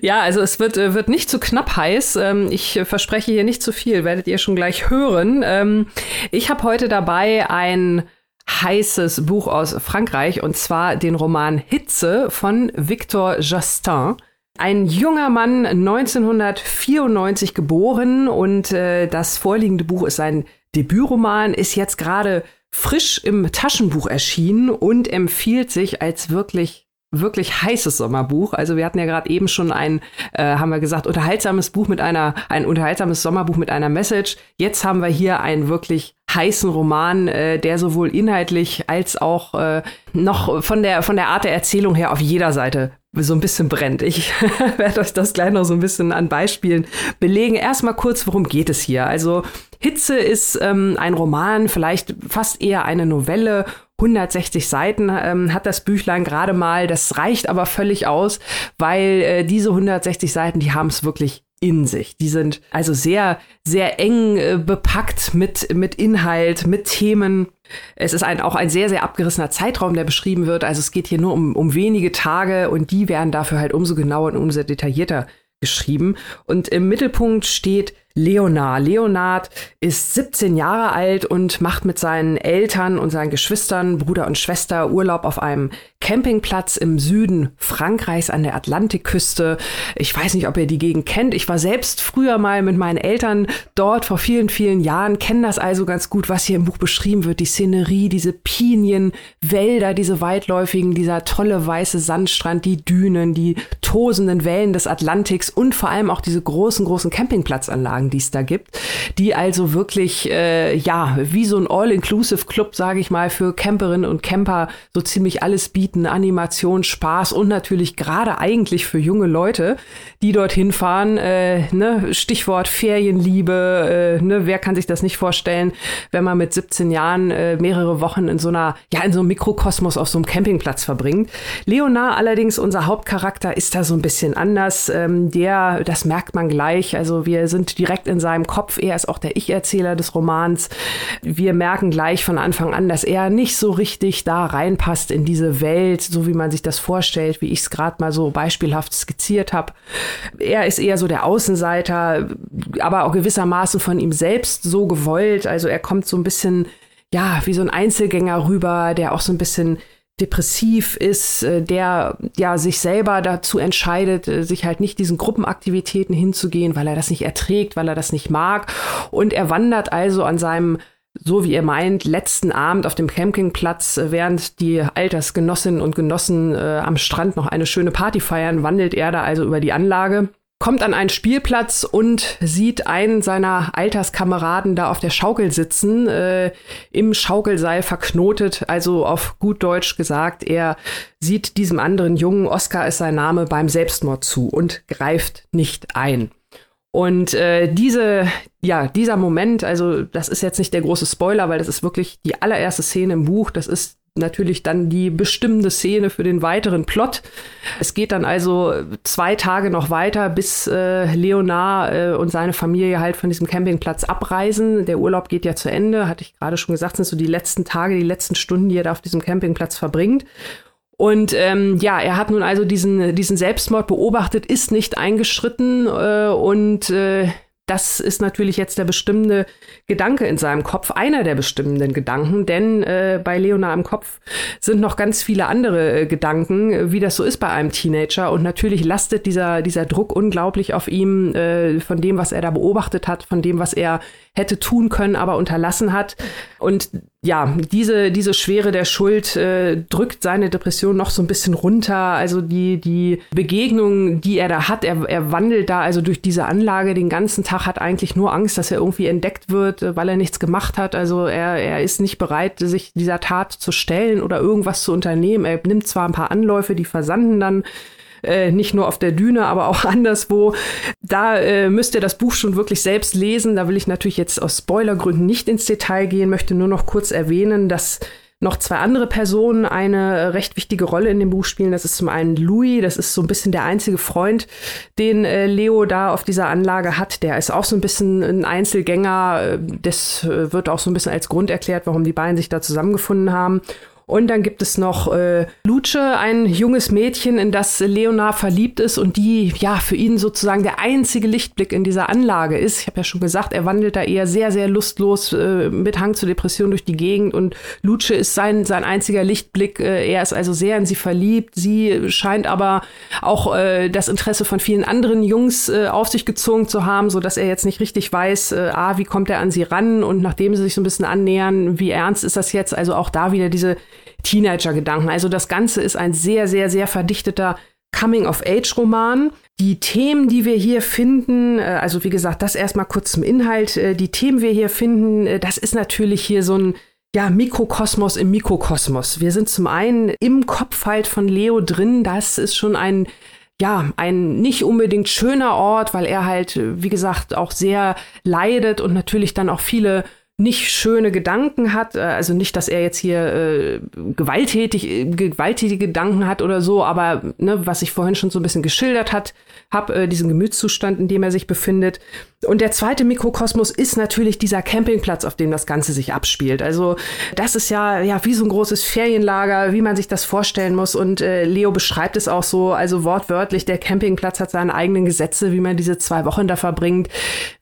Ja, also es wird, äh, wird nicht zu knapp heiß. Ähm, ich verspreche hier nicht zu viel, werdet ihr schon gleich hören. Ähm, ich habe heute dabei ein heißes Buch aus Frankreich und zwar den Roman Hitze von Victor Justin. Ein junger Mann, 1994 geboren und äh, das vorliegende Buch ist sein Debütroman, ist jetzt gerade frisch im Taschenbuch erschienen und empfiehlt sich als wirklich wirklich heißes Sommerbuch. Also wir hatten ja gerade eben schon ein, äh, haben wir gesagt, unterhaltsames Buch mit einer, ein unterhaltsames Sommerbuch mit einer Message. Jetzt haben wir hier einen wirklich heißen Roman, äh, der sowohl inhaltlich als auch äh, noch von der, von der Art der Erzählung her auf jeder Seite so ein bisschen brennt. Ich *laughs* werde euch das gleich noch so ein bisschen an Beispielen belegen. Erstmal kurz, worum geht es hier? Also Hitze ist ähm, ein Roman, vielleicht fast eher eine Novelle 160 Seiten ähm, hat das Büchlein gerade mal. Das reicht aber völlig aus, weil äh, diese 160 Seiten, die haben es wirklich in sich. Die sind also sehr, sehr eng äh, bepackt mit, mit Inhalt, mit Themen. Es ist ein, auch ein sehr, sehr abgerissener Zeitraum, der beschrieben wird. Also es geht hier nur um, um wenige Tage und die werden dafür halt umso genauer und umso detaillierter geschrieben. Und im Mittelpunkt steht Leonard. Leonard ist 17 Jahre alt und macht mit seinen Eltern und seinen Geschwistern, Bruder und Schwester Urlaub auf einem Campingplatz im Süden Frankreichs an der Atlantikküste. Ich weiß nicht, ob ihr die Gegend kennt. Ich war selbst früher mal mit meinen Eltern dort vor vielen, vielen Jahren, kenne das also ganz gut, was hier im Buch beschrieben wird. Die Szenerie, diese Pinienwälder, diese weitläufigen, dieser tolle weiße Sandstrand, die Dünen, die tosenden Wellen des Atlantiks und vor allem auch diese großen, großen Campingplatzanlagen, die es da gibt, die also wirklich, äh, ja, wie so ein All-Inclusive-Club, sage ich mal, für Camperinnen und Camper so ziemlich alles bieten bieten Animation, Spaß und natürlich gerade eigentlich für junge Leute, die dorthin fahren. Äh, ne? Stichwort Ferienliebe. Äh, ne? Wer kann sich das nicht vorstellen, wenn man mit 17 Jahren äh, mehrere Wochen in so einer, ja, in so einem Mikrokosmos auf so einem Campingplatz verbringt. Leonard allerdings, unser Hauptcharakter, ist da so ein bisschen anders. Ähm, der, das merkt man gleich. Also wir sind direkt in seinem Kopf. Er ist auch der Ich-Erzähler des Romans. Wir merken gleich von Anfang an, dass er nicht so richtig da reinpasst in diese Welt Welt, so wie man sich das vorstellt, wie ich es gerade mal so beispielhaft skizziert habe. Er ist eher so der Außenseiter, aber auch gewissermaßen von ihm selbst so gewollt. Also er kommt so ein bisschen, ja, wie so ein Einzelgänger rüber, der auch so ein bisschen depressiv ist, äh, der ja sich selber dazu entscheidet, äh, sich halt nicht diesen Gruppenaktivitäten hinzugehen, weil er das nicht erträgt, weil er das nicht mag. Und er wandert also an seinem so wie ihr meint, letzten Abend auf dem Campingplatz, äh, während die Altersgenossinnen und Genossen äh, am Strand noch eine schöne Party feiern, wandelt er da also über die Anlage, kommt an einen Spielplatz und sieht einen seiner Alterskameraden da auf der Schaukel sitzen, äh, im Schaukelseil verknotet, also auf gut Deutsch gesagt, er sieht diesem anderen Jungen, Oscar ist sein Name, beim Selbstmord zu und greift nicht ein. Und äh, diese, ja, dieser Moment, also das ist jetzt nicht der große Spoiler, weil das ist wirklich die allererste Szene im Buch. Das ist natürlich dann die bestimmende Szene für den weiteren Plot. Es geht dann also zwei Tage noch weiter, bis äh, Leonard äh, und seine Familie halt von diesem Campingplatz abreisen. Der Urlaub geht ja zu Ende, hatte ich gerade schon gesagt, sind so die letzten Tage, die letzten Stunden, die er da auf diesem Campingplatz verbringt. Und ähm, ja, er hat nun also diesen, diesen Selbstmord beobachtet, ist nicht eingeschritten äh, und äh, das ist natürlich jetzt der bestimmende Gedanke in seinem Kopf, einer der bestimmenden Gedanken, denn äh, bei Leonard im Kopf sind noch ganz viele andere äh, Gedanken, wie das so ist bei einem Teenager. Und natürlich lastet dieser, dieser Druck unglaublich auf ihm äh, von dem, was er da beobachtet hat, von dem, was er hätte tun können, aber unterlassen hat. Und ja, diese, diese Schwere der Schuld äh, drückt seine Depression noch so ein bisschen runter. Also die, die Begegnung, die er da hat, er, er wandelt da also durch diese Anlage den ganzen Tag, hat eigentlich nur Angst, dass er irgendwie entdeckt wird, äh, weil er nichts gemacht hat. Also er, er ist nicht bereit, sich dieser Tat zu stellen oder irgendwas zu unternehmen. Er nimmt zwar ein paar Anläufe, die versanden dann äh, nicht nur auf der Düne, aber auch *laughs* anderswo. Da äh, müsst ihr das Buch schon wirklich selbst lesen. Da will ich natürlich jetzt aus Spoilergründen nicht ins Detail gehen, möchte nur noch kurz erwähnen, dass noch zwei andere Personen eine recht wichtige Rolle in dem Buch spielen. Das ist zum einen Louis, das ist so ein bisschen der einzige Freund, den äh, Leo da auf dieser Anlage hat. Der ist auch so ein bisschen ein Einzelgänger. Das äh, wird auch so ein bisschen als Grund erklärt, warum die beiden sich da zusammengefunden haben. Und dann gibt es noch äh, Luce, ein junges Mädchen, in das Leonard verliebt ist und die ja für ihn sozusagen der einzige Lichtblick in dieser Anlage ist. Ich habe ja schon gesagt, er wandelt da eher sehr, sehr lustlos äh, mit Hang zur Depression durch die Gegend und Luce ist sein, sein einziger Lichtblick. Äh, er ist also sehr in sie verliebt. Sie scheint aber auch äh, das Interesse von vielen anderen Jungs äh, auf sich gezogen zu haben, so dass er jetzt nicht richtig weiß, äh, ah, wie kommt er an sie ran und nachdem sie sich so ein bisschen annähern, wie ernst ist das jetzt? Also auch da wieder diese Teenager-Gedanken. Also das Ganze ist ein sehr, sehr, sehr verdichteter Coming-of-Age-Roman. Die Themen, die wir hier finden, äh, also wie gesagt, das erstmal kurz zum Inhalt. Äh, die Themen, wir hier finden, äh, das ist natürlich hier so ein ja, Mikrokosmos im Mikrokosmos. Wir sind zum einen im Kopf halt von Leo drin. Das ist schon ein ja, ein nicht unbedingt schöner Ort, weil er halt, wie gesagt, auch sehr leidet und natürlich dann auch viele nicht schöne Gedanken hat, äh, also nicht, dass er jetzt hier äh, gewalttätig, äh, gewalttätige Gedanken hat oder so, aber ne, was ich vorhin schon so ein bisschen geschildert hat, habe äh, diesen Gemütszustand, in dem er sich befindet. Und der zweite Mikrokosmos ist natürlich dieser Campingplatz, auf dem das Ganze sich abspielt. Also das ist ja ja wie so ein großes Ferienlager, wie man sich das vorstellen muss. Und äh, Leo beschreibt es auch so, also wortwörtlich: Der Campingplatz hat seine eigenen Gesetze, wie man diese zwei Wochen da verbringt,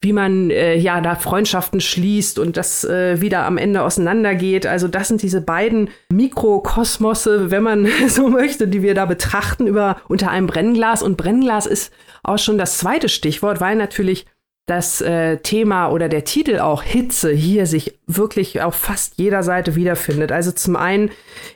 wie man äh, ja da Freundschaften schließt und das äh, wieder am Ende auseinandergeht. Also das sind diese beiden Mikrokosmosse, wenn man *laughs* so möchte, die wir da betrachten über unter einem Brennglas. Und Brennglas ist auch schon das zweite Stichwort, weil natürlich das äh, Thema oder der Titel auch Hitze hier sich wirklich auf fast jeder Seite wiederfindet. Also zum einen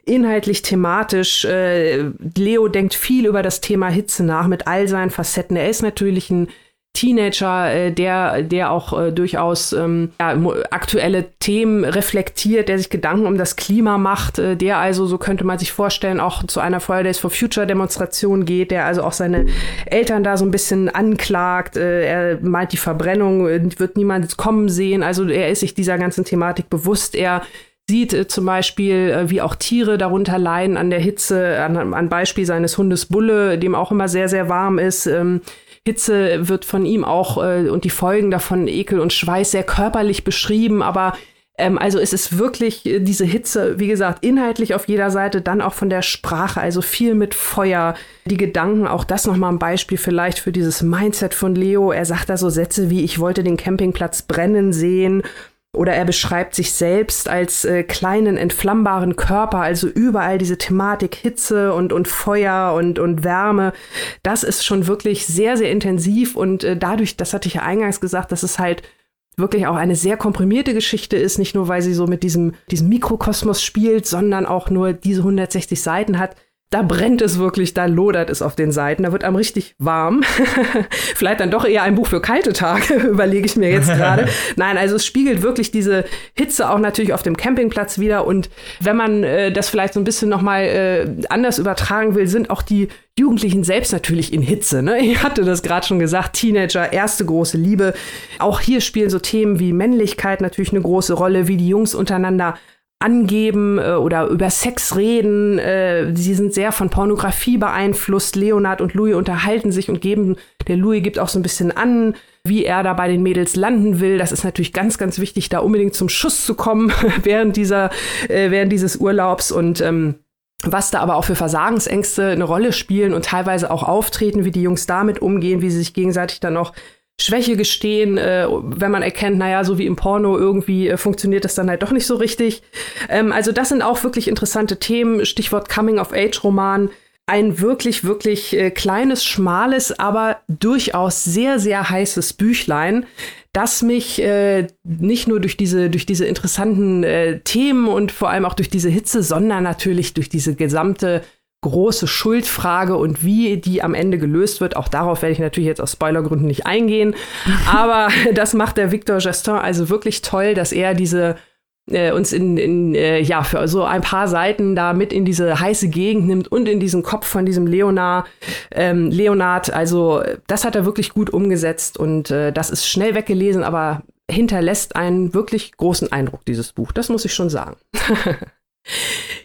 inhaltlich thematisch, äh, Leo denkt viel über das Thema Hitze nach mit all seinen Facetten. Er ist natürlich ein Teenager, äh, der, der auch äh, durchaus ähm, ja, aktuelle Themen reflektiert, der sich Gedanken um das Klima macht, äh, der also, so könnte man sich vorstellen, auch zu einer Fridays for Future Demonstration geht, der also auch seine Eltern da so ein bisschen anklagt. Äh, er meint, die Verbrennung äh, wird niemand kommen sehen. Also er ist sich dieser ganzen Thematik bewusst. Er sieht äh, zum Beispiel, äh, wie auch Tiere darunter leiden an der Hitze, an, an Beispiel seines Hundes Bulle, dem auch immer sehr, sehr warm ist. Ähm, Hitze wird von ihm auch äh, und die Folgen davon, Ekel und Schweiß, sehr körperlich beschrieben, aber ähm, also es ist wirklich äh, diese Hitze, wie gesagt, inhaltlich auf jeder Seite, dann auch von der Sprache, also viel mit Feuer, die Gedanken, auch das nochmal ein Beispiel vielleicht für dieses Mindset von Leo. Er sagt da so Sätze wie, ich wollte den Campingplatz brennen sehen oder er beschreibt sich selbst als äh, kleinen entflammbaren Körper, also überall diese Thematik Hitze und, und Feuer und, und Wärme. Das ist schon wirklich sehr, sehr intensiv und äh, dadurch, das hatte ich ja eingangs gesagt, dass es halt wirklich auch eine sehr komprimierte Geschichte ist, nicht nur weil sie so mit diesem, diesem Mikrokosmos spielt, sondern auch nur diese 160 Seiten hat, da brennt es wirklich, da lodert es auf den Seiten, da wird einem richtig warm. *laughs* Vielleicht dann doch eher ein Buch für kalte Tage, *laughs* überlege ich mir jetzt gerade. *laughs* Nein, also es spiegelt wirklich diese Hitze auch natürlich auf dem Campingplatz wieder. Und wenn man äh, das vielleicht so ein bisschen nochmal äh, anders übertragen will, sind auch die Jugendlichen selbst natürlich in Hitze. Ne? Ich hatte das gerade schon gesagt, Teenager, erste große Liebe. Auch hier spielen so Themen wie Männlichkeit natürlich eine große Rolle, wie die Jungs untereinander angeben äh, oder über Sex reden. Äh, sie sind sehr von Pornografie beeinflusst. Leonard und Louis unterhalten sich und geben, der Louis gibt auch so ein bisschen an, wie er da bei den Mädels landen will. Das ist natürlich ganz, ganz wichtig, da unbedingt zum Schuss zu kommen *laughs* während dieser, äh, während dieses Urlaubs und ähm, was da aber auch für Versagensängste eine Rolle spielen und teilweise auch auftreten, wie die Jungs damit umgehen, wie sie sich gegenseitig dann auch Schwäche gestehen, äh, wenn man erkennt, naja, so wie im Porno irgendwie äh, funktioniert das dann halt doch nicht so richtig. Ähm, also das sind auch wirklich interessante Themen. Stichwort Coming-of-Age-Roman. Ein wirklich, wirklich äh, kleines, schmales, aber durchaus sehr, sehr heißes Büchlein, das mich äh, nicht nur durch diese, durch diese interessanten äh, Themen und vor allem auch durch diese Hitze, sondern natürlich durch diese gesamte große Schuldfrage und wie die am Ende gelöst wird. Auch darauf werde ich natürlich jetzt aus Spoilergründen nicht eingehen. *laughs* Aber das macht der Victor Gestin also wirklich toll, dass er diese äh, uns in, in äh, ja für so ein paar Seiten da mit in diese heiße Gegend nimmt und in diesen Kopf von diesem Leonard ähm, Leonard also das hat er wirklich gut umgesetzt und äh, das ist schnell weggelesen aber hinterlässt einen wirklich großen Eindruck dieses Buch das muss ich schon sagen *laughs*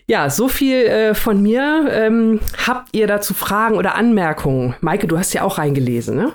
Ja, so viel äh, von mir. Ähm, habt ihr dazu Fragen oder Anmerkungen? Maike, du hast ja auch reingelesen, ne?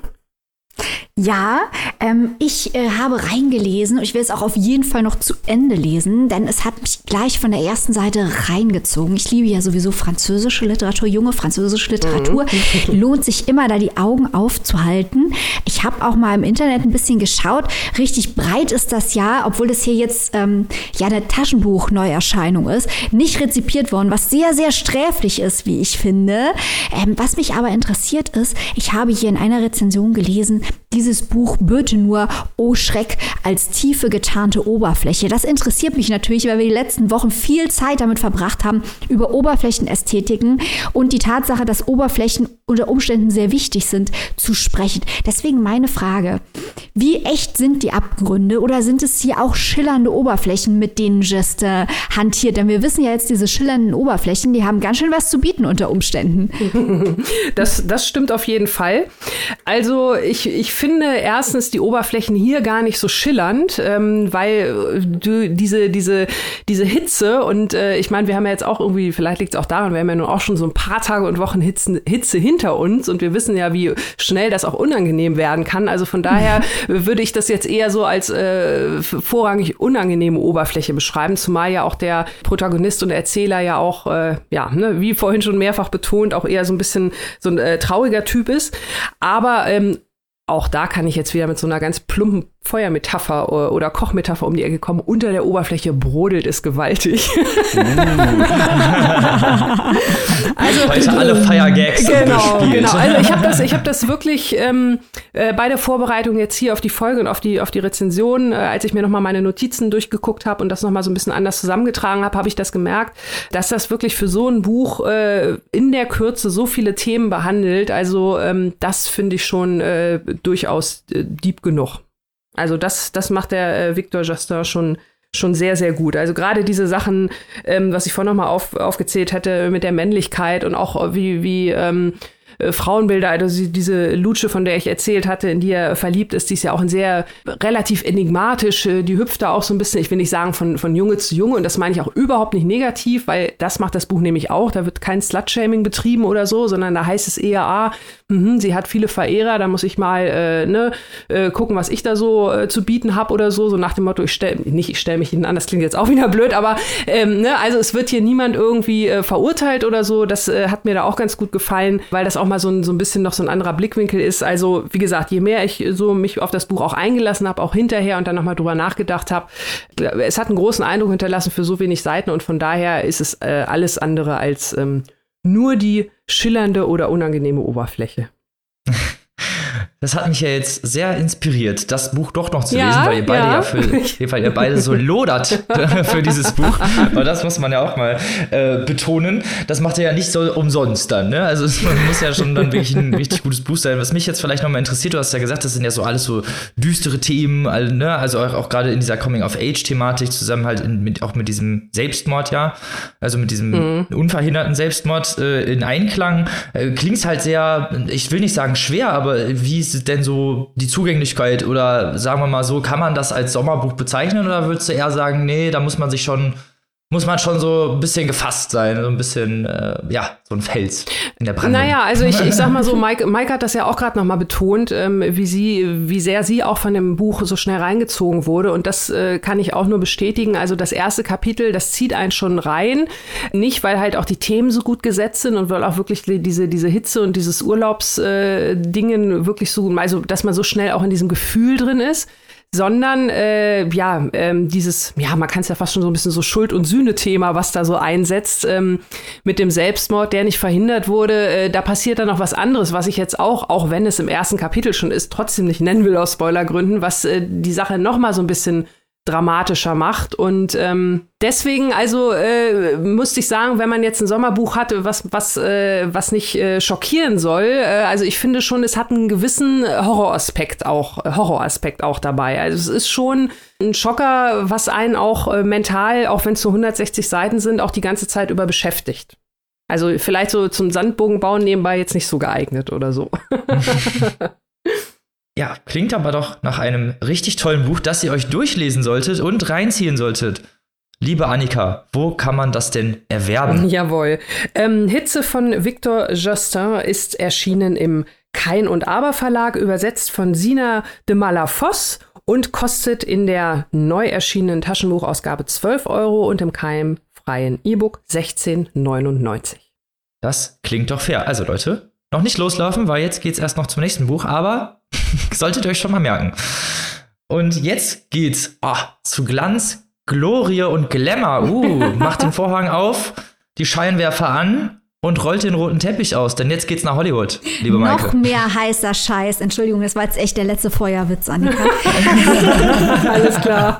Ja, ähm, ich äh, habe reingelesen und ich will es auch auf jeden Fall noch zu Ende lesen, denn es hat mich gleich von der ersten Seite reingezogen. Ich liebe ja sowieso französische Literatur, junge französische Literatur. Mhm. *laughs* Lohnt sich immer, da die Augen aufzuhalten. Ich habe auch mal im Internet ein bisschen geschaut. Richtig breit ist das ja, obwohl das hier jetzt ähm, ja eine Taschenbuch-Neuerscheinung ist, nicht rezipiert worden, was sehr, sehr sträflich ist, wie ich finde. Ähm, was mich aber interessiert ist, ich habe hier in einer Rezension gelesen, dieses Buch böte nur, oh Schreck, als tiefe getarnte Oberfläche. Das interessiert mich natürlich, weil wir die letzten Wochen viel Zeit damit verbracht haben, über Oberflächenästhetiken und die Tatsache, dass Oberflächen unter Umständen sehr wichtig sind, zu sprechen. Deswegen meine Frage, wie echt sind die Abgründe oder sind es hier auch schillernde Oberflächen, mit denen äh, hantiert? Denn wir wissen ja jetzt, diese schillernden Oberflächen, die haben ganz schön was zu bieten unter Umständen. *laughs* Das, das stimmt auf jeden Fall. Also ich, ich finde erstens die Oberflächen hier gar nicht so schillernd, ähm, weil du diese, diese, diese Hitze und äh, ich meine, wir haben ja jetzt auch irgendwie, vielleicht liegt es auch daran, wir haben ja nun auch schon so ein paar Tage und Wochen Hitze, Hitze hinter uns und wir wissen ja, wie schnell das auch unangenehm werden kann. Also von daher *laughs* würde ich das jetzt eher so als äh, vorrangig unangenehme Oberfläche beschreiben, zumal ja auch der Protagonist und Erzähler ja auch, äh, ja, ne, wie vorhin schon mehrfach betont, auch eher so ein bisschen so ein äh, trauriger Typ ist. Aber ähm, auch da kann ich jetzt wieder mit so einer ganz plumpen Feuermetapher oder Kochmetapher um die Ecke kommen. Unter der Oberfläche brodelt es gewaltig. Uh. *laughs* also Heute alle Feiergags genau, genau. Also ich habe das, ich habe das wirklich ähm, äh, bei der Vorbereitung jetzt hier auf die Folge und auf die auf die Rezension, äh, als ich mir noch mal meine Notizen durchgeguckt habe und das noch mal so ein bisschen anders zusammengetragen habe, habe ich das gemerkt, dass das wirklich für so ein Buch äh, in der Kürze so viele Themen behandelt. Also ähm, das finde ich schon äh, durchaus äh, deep genug. Also das, das macht der äh, Victor Justin schon schon sehr, sehr gut. Also gerade diese Sachen, ähm, was ich vorhin noch mal auf, aufgezählt hatte mit der Männlichkeit und auch wie, wie ähm, äh, Frauenbilder, also diese Lutsche, von der ich erzählt hatte, in die er verliebt ist, die ist ja auch ein sehr relativ enigmatisch, äh, die hüpft da auch so ein bisschen, ich will nicht sagen von, von Junge zu Junge und das meine ich auch überhaupt nicht negativ, weil das macht das Buch nämlich auch, da wird kein Slut-Shaming betrieben oder so, sondern da heißt es eher, ah, mh, sie hat viele Verehrer, da muss ich mal äh, ne, äh, gucken, was ich da so äh, zu bieten habe oder so, so nach dem Motto, ich stelle, nicht ich stelle mich hinten an, das klingt jetzt auch wieder blöd, aber ähm, ne, also es wird hier niemand irgendwie verurteilt oder so, das hat mir da auch ganz gut gefallen, weil das auch mal so ein, so ein bisschen noch so ein anderer Blickwinkel ist. Also wie gesagt, je mehr ich so mich auf das Buch auch eingelassen habe, auch hinterher und dann nochmal drüber nachgedacht habe, es hat einen großen Eindruck hinterlassen für so wenig Seiten und von daher ist es äh, alles andere als ähm, nur die schillernde oder unangenehme Oberfläche. *laughs* Das hat mich ja jetzt sehr inspiriert, das Buch doch noch zu ja, lesen, weil ihr beide ja, ja für, *laughs* weil ihr beide so lodert für dieses Buch. Aber das muss man ja auch mal äh, betonen. Das macht ihr ja nicht so umsonst dann. Ne? Also es muss ja schon dann wirklich ein richtig gutes Buch sein. Was mich jetzt vielleicht noch mal interessiert, du hast ja gesagt, das sind ja so alles so düstere Themen, ne? also auch, auch gerade in dieser Coming-of-Age-Thematik zusammen halt in, mit, auch mit diesem Selbstmord, ja, also mit diesem mhm. unverhinderten Selbstmord äh, in Einklang. Äh, Klingt halt sehr, ich will nicht sagen schwer, aber wie ist denn so die Zugänglichkeit? Oder sagen wir mal so, kann man das als Sommerbuch bezeichnen oder würdest du eher sagen, nee, da muss man sich schon muss man schon so ein bisschen gefasst sein, so ein bisschen, äh, ja, so ein Fels in der Brandung. Naja, also ich, ich sag mal so, *laughs* Mike, Mike hat das ja auch gerade nochmal betont, ähm, wie sie, wie sehr sie auch von dem Buch so schnell reingezogen wurde. Und das äh, kann ich auch nur bestätigen. Also das erste Kapitel, das zieht einen schon rein. Nicht, weil halt auch die Themen so gut gesetzt sind und weil auch wirklich diese, diese Hitze und dieses Urlaubsdingen äh, wirklich so, also dass man so schnell auch in diesem Gefühl drin ist sondern äh, ja, ähm, dieses, ja, man kann es ja fast schon so ein bisschen so Schuld- und Sühne-Thema, was da so einsetzt, ähm, mit dem Selbstmord, der nicht verhindert wurde, äh, da passiert dann noch was anderes, was ich jetzt auch, auch wenn es im ersten Kapitel schon ist, trotzdem nicht nennen will aus Spoilergründen, was äh, die Sache noch mal so ein bisschen dramatischer macht. Und ähm, deswegen, also äh, musste ich sagen, wenn man jetzt ein Sommerbuch hat, was, was, äh, was nicht äh, schockieren soll, äh, also ich finde schon, es hat einen gewissen Horroraspekt auch, Horroraspekt auch dabei. Also es ist schon ein Schocker, was einen auch äh, mental, auch wenn es nur 160 Seiten sind, auch die ganze Zeit über beschäftigt. Also vielleicht so zum Sandbogenbauen nebenbei jetzt nicht so geeignet oder so. *laughs* *laughs* Ja, klingt aber doch nach einem richtig tollen Buch, das ihr euch durchlesen solltet und reinziehen solltet. Liebe Annika, wo kann man das denn erwerben? *laughs* Jawohl. Ähm, Hitze von Victor Justin ist erschienen im Kein und Aber Verlag, übersetzt von Sina de Malafosse und kostet in der neu erschienenen Taschenbuchausgabe 12 Euro und im keimfreien E-Book 16,99. Das klingt doch fair. Also Leute, noch nicht loslaufen, weil jetzt geht's erst noch zum nächsten Buch, aber solltet ihr euch schon mal merken. Und jetzt geht's oh, zu Glanz, Glorie und Glamour. Uh, macht den *laughs* Vorhang auf, die Scheinwerfer an und rollt den roten Teppich aus, denn jetzt geht's nach Hollywood, liebe Maike. Noch mehr heißer Scheiß. Entschuldigung, das war jetzt echt der letzte Feuerwitz, Annika. *laughs* Alles klar.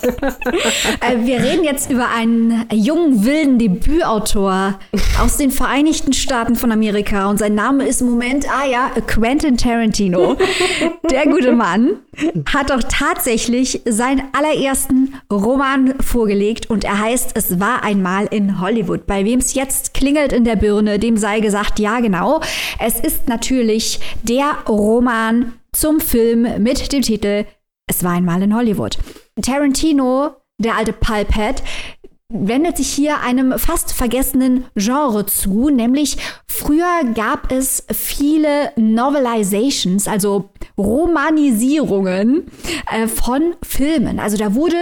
Äh, Wir reden jetzt über einen jungen, wilden Debütautor aus den Vereinigten Staaten von Amerika. Und sein Name ist im Moment, ah ja, Quentin Tarantino. Der gute Mann hat doch tatsächlich seinen allerersten Roman vorgelegt und er heißt Es war einmal in Hollywood. Bei wem es jetzt klingelt in der Birne, dem sei gesagt, ja genau. Es ist natürlich der Roman zum Film mit dem Titel Es war einmal in Hollywood. Tarantino, der alte Pulphead, wendet sich hier einem fast vergessenen Genre zu, nämlich früher gab es viele Novelizations, also Romanisierungen äh, von Filmen. Also da wurde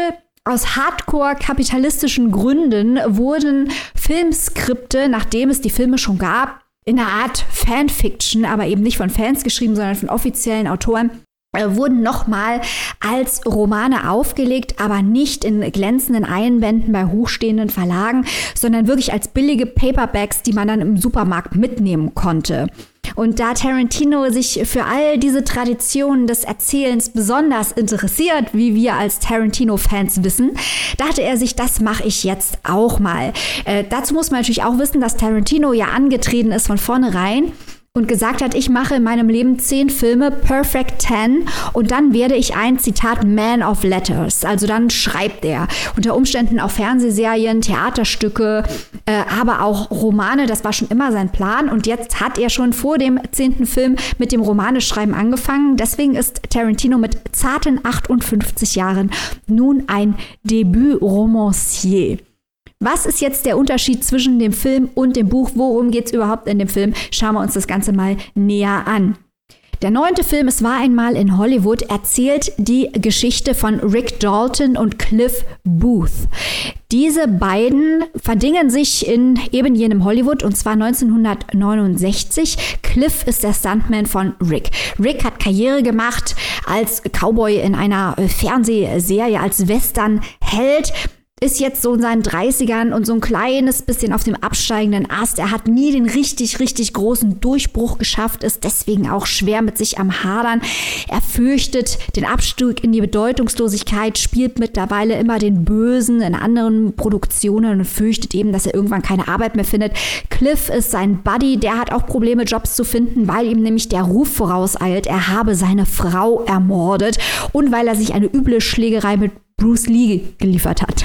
aus hardcore-kapitalistischen Gründen wurden Filmskripte, nachdem es die Filme schon gab, in einer Art Fanfiction, aber eben nicht von Fans geschrieben, sondern von offiziellen Autoren, wurden nochmal als Romane aufgelegt, aber nicht in glänzenden Einbänden bei hochstehenden Verlagen, sondern wirklich als billige Paperbacks, die man dann im Supermarkt mitnehmen konnte. Und da Tarantino sich für all diese Traditionen des Erzählens besonders interessiert, wie wir als Tarantino-Fans wissen, dachte er sich, das mache ich jetzt auch mal. Äh, dazu muss man natürlich auch wissen, dass Tarantino ja angetreten ist von vornherein und gesagt hat, ich mache in meinem Leben zehn Filme, Perfect Ten, und dann werde ich ein Zitat Man of Letters. Also dann schreibt er unter Umständen auch Fernsehserien, Theaterstücke, äh, aber auch Romane. Das war schon immer sein Plan. Und jetzt hat er schon vor dem zehnten Film mit dem Romaneschreiben angefangen. Deswegen ist Tarantino mit zarten 58 Jahren nun ein Debüt-Romancier. Was ist jetzt der Unterschied zwischen dem Film und dem Buch? Worum geht es überhaupt in dem Film? Schauen wir uns das Ganze mal näher an. Der neunte Film, Es war einmal in Hollywood, erzählt die Geschichte von Rick Dalton und Cliff Booth. Diese beiden verdingen sich in eben jenem Hollywood und zwar 1969. Cliff ist der Stuntman von Rick. Rick hat Karriere gemacht als Cowboy in einer Fernsehserie, als Western-Held ist jetzt so in seinen 30ern und so ein kleines bisschen auf dem absteigenden Ast. Er hat nie den richtig, richtig großen Durchbruch geschafft, ist deswegen auch schwer mit sich am Hadern. Er fürchtet den Abstieg in die Bedeutungslosigkeit, spielt mittlerweile immer den Bösen in anderen Produktionen und fürchtet eben, dass er irgendwann keine Arbeit mehr findet. Cliff ist sein Buddy, der hat auch Probleme, Jobs zu finden, weil ihm nämlich der Ruf vorauseilt, er habe seine Frau ermordet und weil er sich eine üble Schlägerei mit Bruce Lee geliefert hat.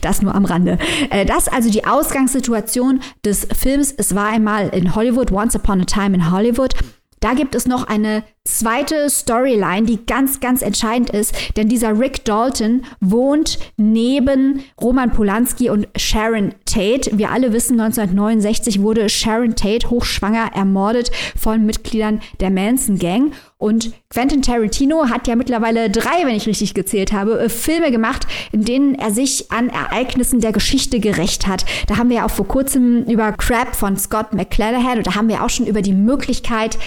Das nur am Rande. Äh, das also die Ausgangssituation des Films. Es war einmal in Hollywood, Once Upon a Time in Hollywood. Da gibt es noch eine zweite Storyline, die ganz, ganz entscheidend ist, denn dieser Rick Dalton wohnt neben Roman Polanski und Sharon Tate. Wir alle wissen, 1969 wurde Sharon Tate hochschwanger ermordet von Mitgliedern der Manson Gang. Und Quentin Tarantino hat ja mittlerweile drei, wenn ich richtig gezählt habe, äh, Filme gemacht, in denen er sich an Ereignissen der Geschichte gerecht hat. Da haben wir ja auch vor kurzem über Crab von Scott McClanahan und da haben wir auch schon über die Möglichkeit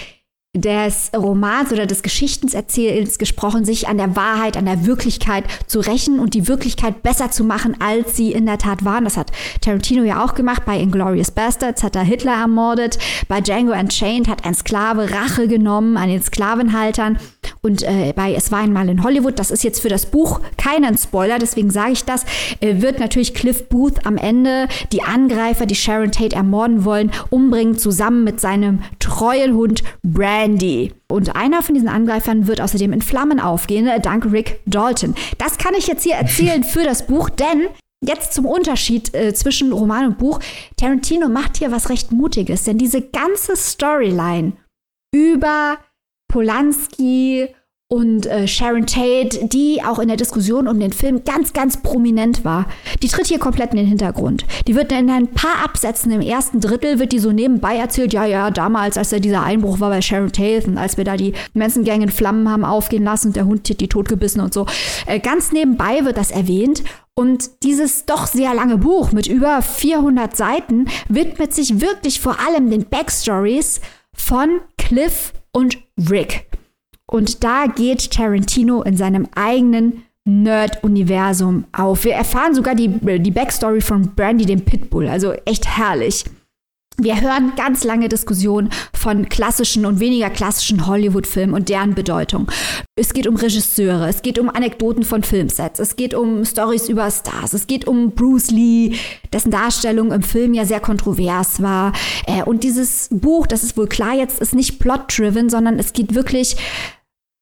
des Romans oder des Geschichtenerzählens gesprochen, sich an der Wahrheit, an der Wirklichkeit zu rächen und die Wirklichkeit besser zu machen, als sie in der Tat waren. Das hat Tarantino ja auch gemacht. Bei Inglourious Bastards hat er Hitler ermordet. Bei Django Unchained hat ein Sklave Rache genommen an den Sklavenhaltern. Und äh, bei Es war einmal in Hollywood, das ist jetzt für das Buch keinen Spoiler, deswegen sage ich das, äh, wird natürlich Cliff Booth am Ende die Angreifer, die Sharon Tate ermorden wollen, umbringen, zusammen mit seinem treuen Hund Brandy. Und einer von diesen Angreifern wird außerdem in Flammen aufgehen, äh, dank Rick Dalton. Das kann ich jetzt hier erzählen für das Buch, denn Jetzt zum Unterschied äh, zwischen Roman und Buch. Tarantino macht hier was recht Mutiges, denn diese ganze Storyline über Polanski und äh, Sharon Tate, die auch in der Diskussion um den Film ganz, ganz prominent war. Die tritt hier komplett in den Hintergrund. Die wird in ein paar Absätzen im ersten Drittel, wird die so nebenbei erzählt, ja, ja, damals, als da dieser Einbruch war bei Sharon Tate und als wir da die Menschengang in Flammen haben aufgehen lassen und der Hund die totgebissen und so. Äh, ganz nebenbei wird das erwähnt und dieses doch sehr lange Buch mit über 400 Seiten widmet sich wirklich vor allem den Backstories von Cliff und Rick. Und da geht Tarantino in seinem eigenen Nerd-Universum auf. Wir erfahren sogar die, die Backstory von Brandy, dem Pitbull. Also echt herrlich. Wir hören ganz lange Diskussionen von klassischen und weniger klassischen Hollywood-Filmen und deren Bedeutung. Es geht um Regisseure, es geht um Anekdoten von Filmsets, es geht um Stories über Stars, es geht um Bruce Lee, dessen Darstellung im Film ja sehr kontrovers war. Äh, und dieses Buch, das ist wohl klar jetzt, ist nicht plot-driven, sondern es geht wirklich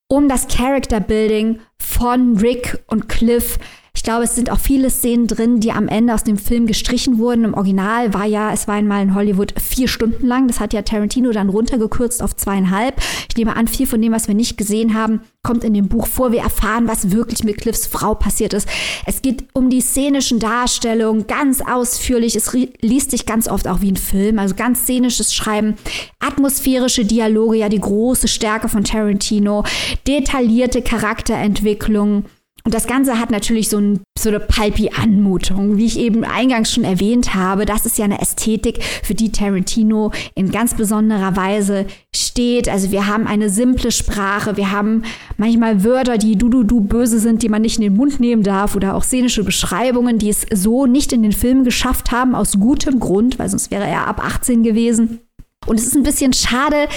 um das Character Building von Rick und Cliff. Ich glaube, es sind auch viele Szenen drin, die am Ende aus dem Film gestrichen wurden. Im Original war ja, es war einmal in Hollywood vier Stunden lang. Das hat ja Tarantino dann runtergekürzt auf zweieinhalb. Ich nehme an, viel von dem, was wir nicht gesehen haben, kommt in dem Buch vor. Wir erfahren, was wirklich mit Cliffs Frau passiert ist. Es geht um die szenischen Darstellungen, ganz ausführlich. Es liest sich ganz oft auch wie ein Film, also ganz szenisches Schreiben, atmosphärische Dialoge, ja die große Stärke von Tarantino, detaillierte Charakterentwicklung. Und das Ganze hat natürlich so, ein, so eine palpi Anmutung, wie ich eben eingangs schon erwähnt habe. Das ist ja eine Ästhetik, für die Tarantino in ganz besonderer Weise steht. Also wir haben eine simple Sprache, wir haben manchmal Wörter, die du, du, du böse sind, die man nicht in den Mund nehmen darf oder auch szenische Beschreibungen, die es so nicht in den Film geschafft haben, aus gutem Grund, weil sonst wäre er ab 18 gewesen. Und es ist ein bisschen schade,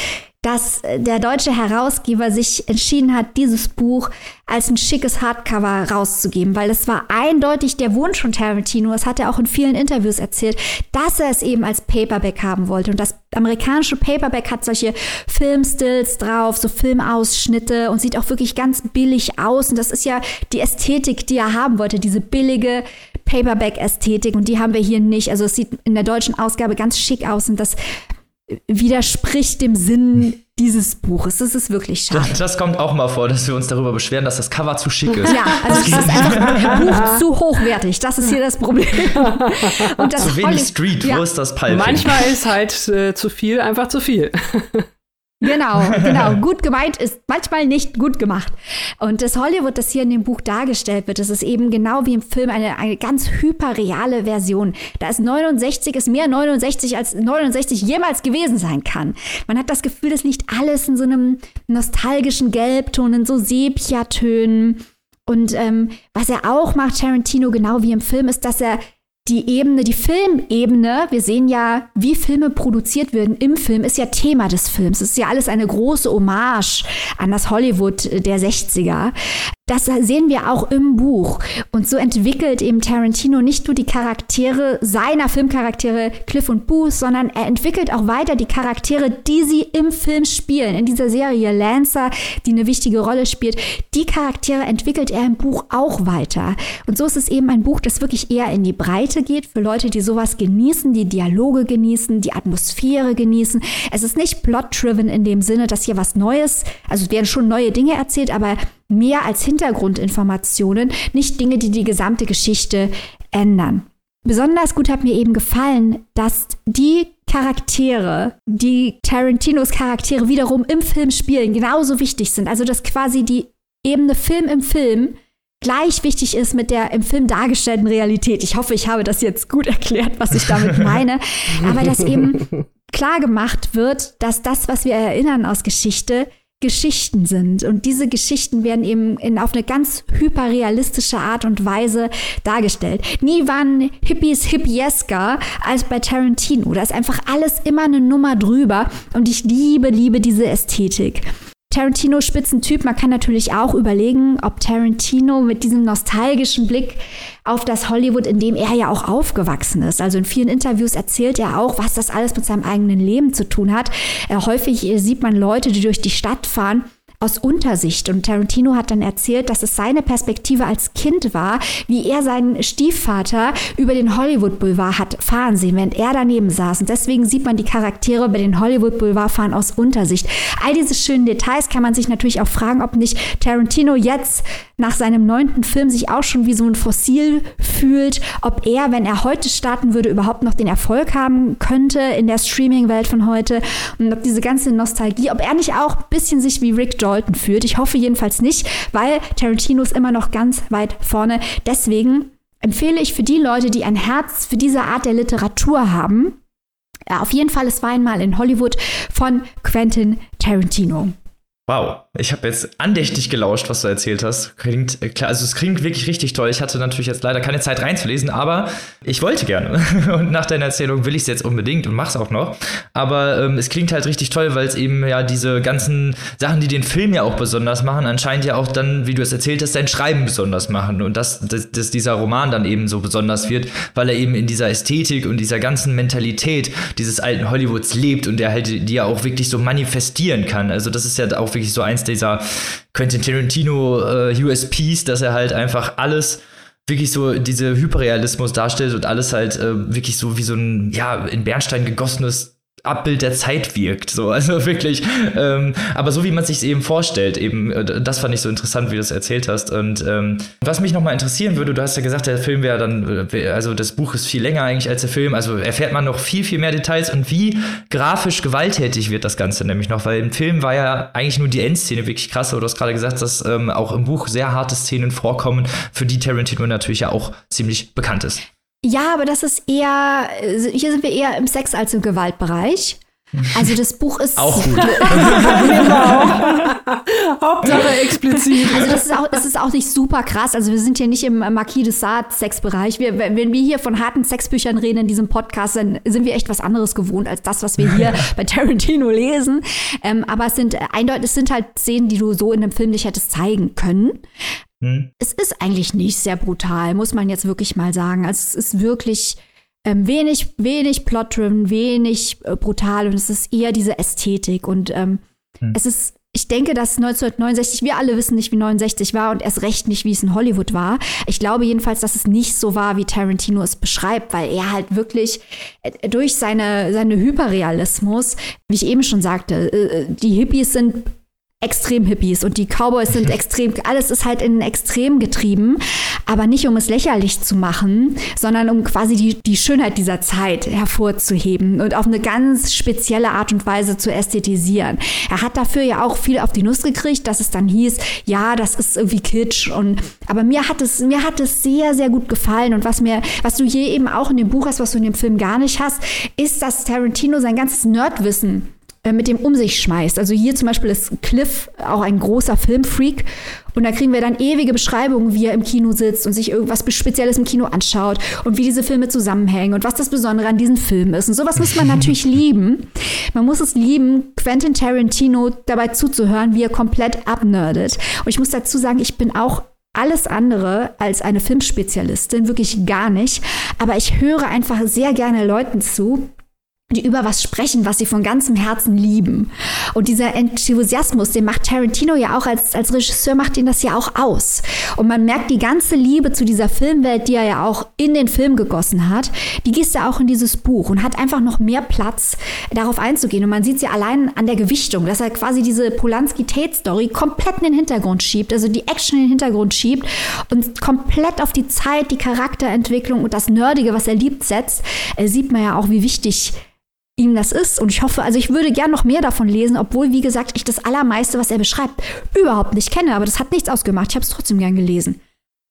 dass äh, der deutsche Herausgeber sich entschieden hat, dieses Buch als ein schickes Hardcover rauszugeben, weil es war eindeutig der Wunsch von Tarantino, das hat er auch in vielen Interviews erzählt, dass er es eben als Paperback haben wollte. Und das amerikanische Paperback hat solche Filmstills drauf, so Filmausschnitte und sieht auch wirklich ganz billig aus. Und das ist ja die Ästhetik, die er haben wollte, diese billige Paperback-Ästhetik. Und die haben wir hier nicht. Also es sieht in der deutschen Ausgabe ganz schick aus und das widerspricht dem Sinn dieses Buches. Das ist wirklich schade. Das, das, kommt auch mal vor, dass wir uns darüber beschweren, dass das Cover zu schick ist. Ja, also es ist einfach ein Buch zu hochwertig. Das ist hier das Problem. *laughs* Und das zu wenig Street, ja. wo ist das Pulping? Manchmal ist halt äh, zu viel einfach zu viel. *laughs* Genau, *laughs* genau. Gut gemeint ist manchmal nicht gut gemacht. Und das Hollywood, das hier in dem Buch dargestellt wird, das ist eben genau wie im Film eine, eine ganz hyperreale Version. Da ist 69, ist mehr 69 als 69 jemals gewesen sein kann. Man hat das Gefühl, dass nicht alles in so einem nostalgischen Gelbton, in so Sepia-Tönen. Und ähm, was er auch macht, Tarantino, genau wie im Film, ist, dass er die Ebene, die Filmebene, wir sehen ja, wie Filme produziert werden im Film, ist ja Thema des Films. Es ist ja alles eine große Hommage an das Hollywood der 60er. Das sehen wir auch im Buch. Und so entwickelt eben Tarantino nicht nur die Charaktere seiner Filmcharaktere Cliff und Booth, sondern er entwickelt auch weiter die Charaktere, die sie im Film spielen. In dieser Serie Lancer, die eine wichtige Rolle spielt, die Charaktere entwickelt er im Buch auch weiter. Und so ist es eben ein Buch, das wirklich eher in die Breite geht für Leute, die sowas genießen, die Dialoge genießen, die Atmosphäre genießen. Es ist nicht plot-driven in dem Sinne, dass hier was Neues, also es werden schon neue Dinge erzählt, aber mehr als Hintergrundinformationen, nicht Dinge, die die gesamte Geschichte ändern. Besonders gut hat mir eben gefallen, dass die Charaktere, die Tarantinos Charaktere wiederum im Film spielen, genauso wichtig sind. Also dass quasi die Ebene Film im Film gleich wichtig ist mit der im Film dargestellten Realität. Ich hoffe, ich habe das jetzt gut erklärt, was ich damit *laughs* meine. Aber dass eben klar gemacht wird, dass das, was wir erinnern aus Geschichte, Geschichten sind. Und diese Geschichten werden eben in, auf eine ganz hyperrealistische Art und Weise dargestellt. Nie waren Hippies hippiesker als bei Tarantino. Da ist einfach alles immer eine Nummer drüber. Und ich liebe, liebe diese Ästhetik. Tarantino Spitzentyp. Man kann natürlich auch überlegen, ob Tarantino mit diesem nostalgischen Blick auf das Hollywood, in dem er ja auch aufgewachsen ist. Also in vielen Interviews erzählt er auch, was das alles mit seinem eigenen Leben zu tun hat. Äh, häufig sieht man Leute, die durch die Stadt fahren aus Untersicht. Und Tarantino hat dann erzählt, dass es seine Perspektive als Kind war, wie er seinen Stiefvater über den Hollywood Boulevard hat fahren sehen, während er daneben saß. Und deswegen sieht man die Charaktere über den Hollywood Boulevard fahren aus Untersicht. All diese schönen Details kann man sich natürlich auch fragen, ob nicht Tarantino jetzt nach seinem neunten Film sich auch schon wie so ein Fossil fühlt, ob er, wenn er heute starten würde, überhaupt noch den Erfolg haben könnte in der Streaming-Welt von heute und ob diese ganze Nostalgie, ob er nicht auch ein bisschen sich wie Rick Dalton fühlt. Ich hoffe jedenfalls nicht, weil Tarantino ist immer noch ganz weit vorne. Deswegen empfehle ich für die Leute, die ein Herz für diese Art der Literatur haben, auf jeden Fall Es war einmal in Hollywood von Quentin Tarantino. Wow, ich habe jetzt andächtig gelauscht, was du erzählt hast. Klingt äh, klar, also es klingt wirklich richtig toll. Ich hatte natürlich jetzt leider keine Zeit reinzulesen, aber ich wollte gerne. *laughs* Und nach deiner Erzählung will ich es jetzt unbedingt und mach's auch noch. Aber ähm, es klingt halt richtig toll, weil es eben ja diese ganzen Sachen, die den Film ja auch besonders machen, anscheinend ja auch dann, wie du es erzählt hast, dein Schreiben besonders machen. Und dass, dass, dass dieser Roman dann eben so besonders wird, weil er eben in dieser Ästhetik und dieser ganzen Mentalität dieses alten Hollywoods lebt und der halt die ja auch wirklich so manifestieren kann. Also das ist ja auch wirklich wirklich so eins dieser Quentin Tarantino äh, USPs, dass er halt einfach alles wirklich so diese Hyperrealismus darstellt und alles halt äh, wirklich so wie so ein ja in Bernstein gegossenes Abbild der Zeit wirkt. So, also *laughs* wirklich. Ähm, aber so wie man sich eben vorstellt, eben, äh, das fand ich so interessant, wie du es erzählt hast. Und ähm, was mich nochmal interessieren würde, du hast ja gesagt, der Film wäre dann, äh, also das Buch ist viel länger eigentlich als der Film. Also erfährt man noch viel, viel mehr Details und wie grafisch gewalttätig wird das Ganze nämlich noch, weil im Film war ja eigentlich nur die Endszene wirklich krass, aber du hast gerade gesagt, dass ähm, auch im Buch sehr harte Szenen vorkommen, für die Tarantino natürlich ja auch ziemlich bekannt ist. Ja, aber das ist eher, hier sind wir eher im Sex- als im Gewaltbereich. Also das Buch ist auch *laughs* gut. *laughs* Hauptsache explizit. Also das ist auch, es ist auch nicht super krass. Also wir sind hier nicht im Marquis de Sade Sexbereich. Wir, wenn wir hier von harten Sexbüchern reden in diesem Podcast, dann sind wir echt was anderes gewohnt als das, was wir hier *laughs* bei Tarantino lesen. Ähm, aber es sind eindeutig, es sind halt Szenen, die du so in einem Film nicht hättest zeigen können. Hm. Es ist eigentlich nicht sehr brutal, muss man jetzt wirklich mal sagen. Also es ist wirklich ähm, wenig, wenig plot-driven, wenig äh, brutal und es ist eher diese Ästhetik und ähm, hm. es ist ich denke, dass 1969, wir alle wissen nicht, wie 69 war und erst recht nicht, wie es in Hollywood war. Ich glaube jedenfalls, dass es nicht so war, wie Tarantino es beschreibt, weil er halt wirklich äh, durch seine, seine Hyperrealismus, wie ich eben schon sagte, äh, die Hippies sind extrem Hippies und die Cowboys sind *laughs* extrem, alles ist halt in Extrem getrieben, aber nicht um es lächerlich zu machen, sondern um quasi die, die Schönheit dieser Zeit hervorzuheben und auf eine ganz spezielle Art und Weise zu ästhetisieren. Er hat dafür ja auch viel auf die Nuss gekriegt, dass es dann hieß, ja, das ist irgendwie Kitsch und, aber mir hat es, mir hat es sehr, sehr gut gefallen und was mir, was du hier eben auch in dem Buch hast, was du in dem Film gar nicht hast, ist, dass Tarantino sein ganzes Nerdwissen mit dem um sich schmeißt. Also hier zum Beispiel ist Cliff auch ein großer Filmfreak und da kriegen wir dann ewige Beschreibungen, wie er im Kino sitzt und sich irgendwas Spezielles im Kino anschaut und wie diese Filme zusammenhängen und was das Besondere an diesen Filmen ist. Und sowas muss man natürlich *laughs* lieben. Man muss es lieben, Quentin Tarantino dabei zuzuhören, wie er komplett abnerdet. Und ich muss dazu sagen, ich bin auch alles andere als eine Filmspezialistin, wirklich gar nicht. Aber ich höre einfach sehr gerne Leuten zu, die über was sprechen, was sie von ganzem Herzen lieben. Und dieser Enthusiasmus, den macht Tarantino ja auch als, als Regisseur, macht ihn das ja auch aus. Und man merkt die ganze Liebe zu dieser Filmwelt, die er ja auch in den Film gegossen hat, die gießt er auch in dieses Buch und hat einfach noch mehr Platz, darauf einzugehen. Und man sieht sie allein an der Gewichtung, dass er quasi diese Polanski-Tate-Story komplett in den Hintergrund schiebt, also die Action in den Hintergrund schiebt und komplett auf die Zeit, die Charakterentwicklung und das Nerdige, was er liebt, setzt, äh, sieht man ja auch, wie wichtig ihm das ist. Und ich hoffe, also ich würde gern noch mehr davon lesen, obwohl, wie gesagt, ich das Allermeiste, was er beschreibt, überhaupt nicht kenne. Aber das hat nichts ausgemacht. Ich habe es trotzdem gern gelesen.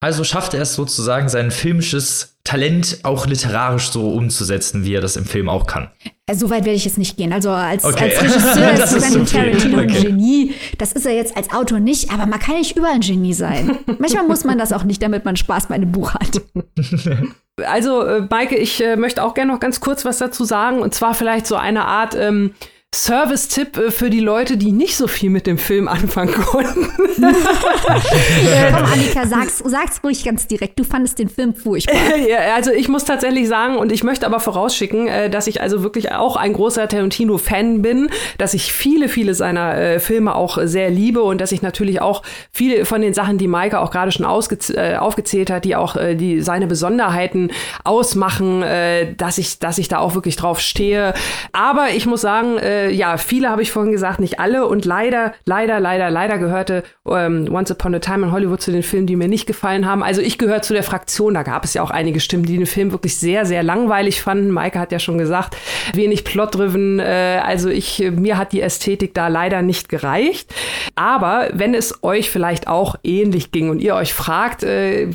Also schafft er es sozusagen, sein filmisches Talent auch literarisch so umzusetzen, wie er das im Film auch kann. Also, so weit werde ich jetzt nicht gehen. Also als, okay. als Regisseur *laughs* ist Quentin okay. Tarantino okay. ein Genie. Das ist er jetzt als Autor nicht, aber man kann nicht überall ein Genie sein. *laughs* Manchmal muss man das auch nicht, damit man Spaß bei einem Buch hat. *laughs* Also, äh, Maike, ich äh, möchte auch gerne noch ganz kurz was dazu sagen. Und zwar vielleicht so eine Art ähm, Service-Tipp äh, für die Leute, die nicht so viel mit dem Film anfangen konnten. Komm, Annika, sag's, sag's ruhig ganz direkt. Du fandest den Film furchtbar. *laughs* ja, also ich muss tatsächlich sagen, und ich möchte aber vorausschicken, äh, dass ich also wirklich auch ein großer Tarantino-Fan bin, dass ich viele, viele seiner äh, Filme auch sehr liebe und dass ich natürlich auch viele von den Sachen, die Maike auch gerade schon äh, aufgezählt hat, die auch äh, die seine Besonderheiten ausmachen, äh, dass ich, dass ich da auch wirklich drauf stehe. Aber ich muss sagen, äh, ja, viele habe ich vorhin gesagt, nicht alle und leider, leider, leider, leider gehörte ähm, Once Upon a Time in Hollywood zu den Filmen, die mir nicht gefallen haben. Also ich gehöre zu der Fraktion, da gab es ja auch einige Stimmen, die den Film wirklich sehr, sehr langweilig fanden. Maike hat ja schon gesagt, wenig Plot-driven. Äh, also ich, mir hat die Ästhetik da leider nicht gereicht. Aber wenn es euch vielleicht auch ähnlich ging und ihr euch fragt, äh,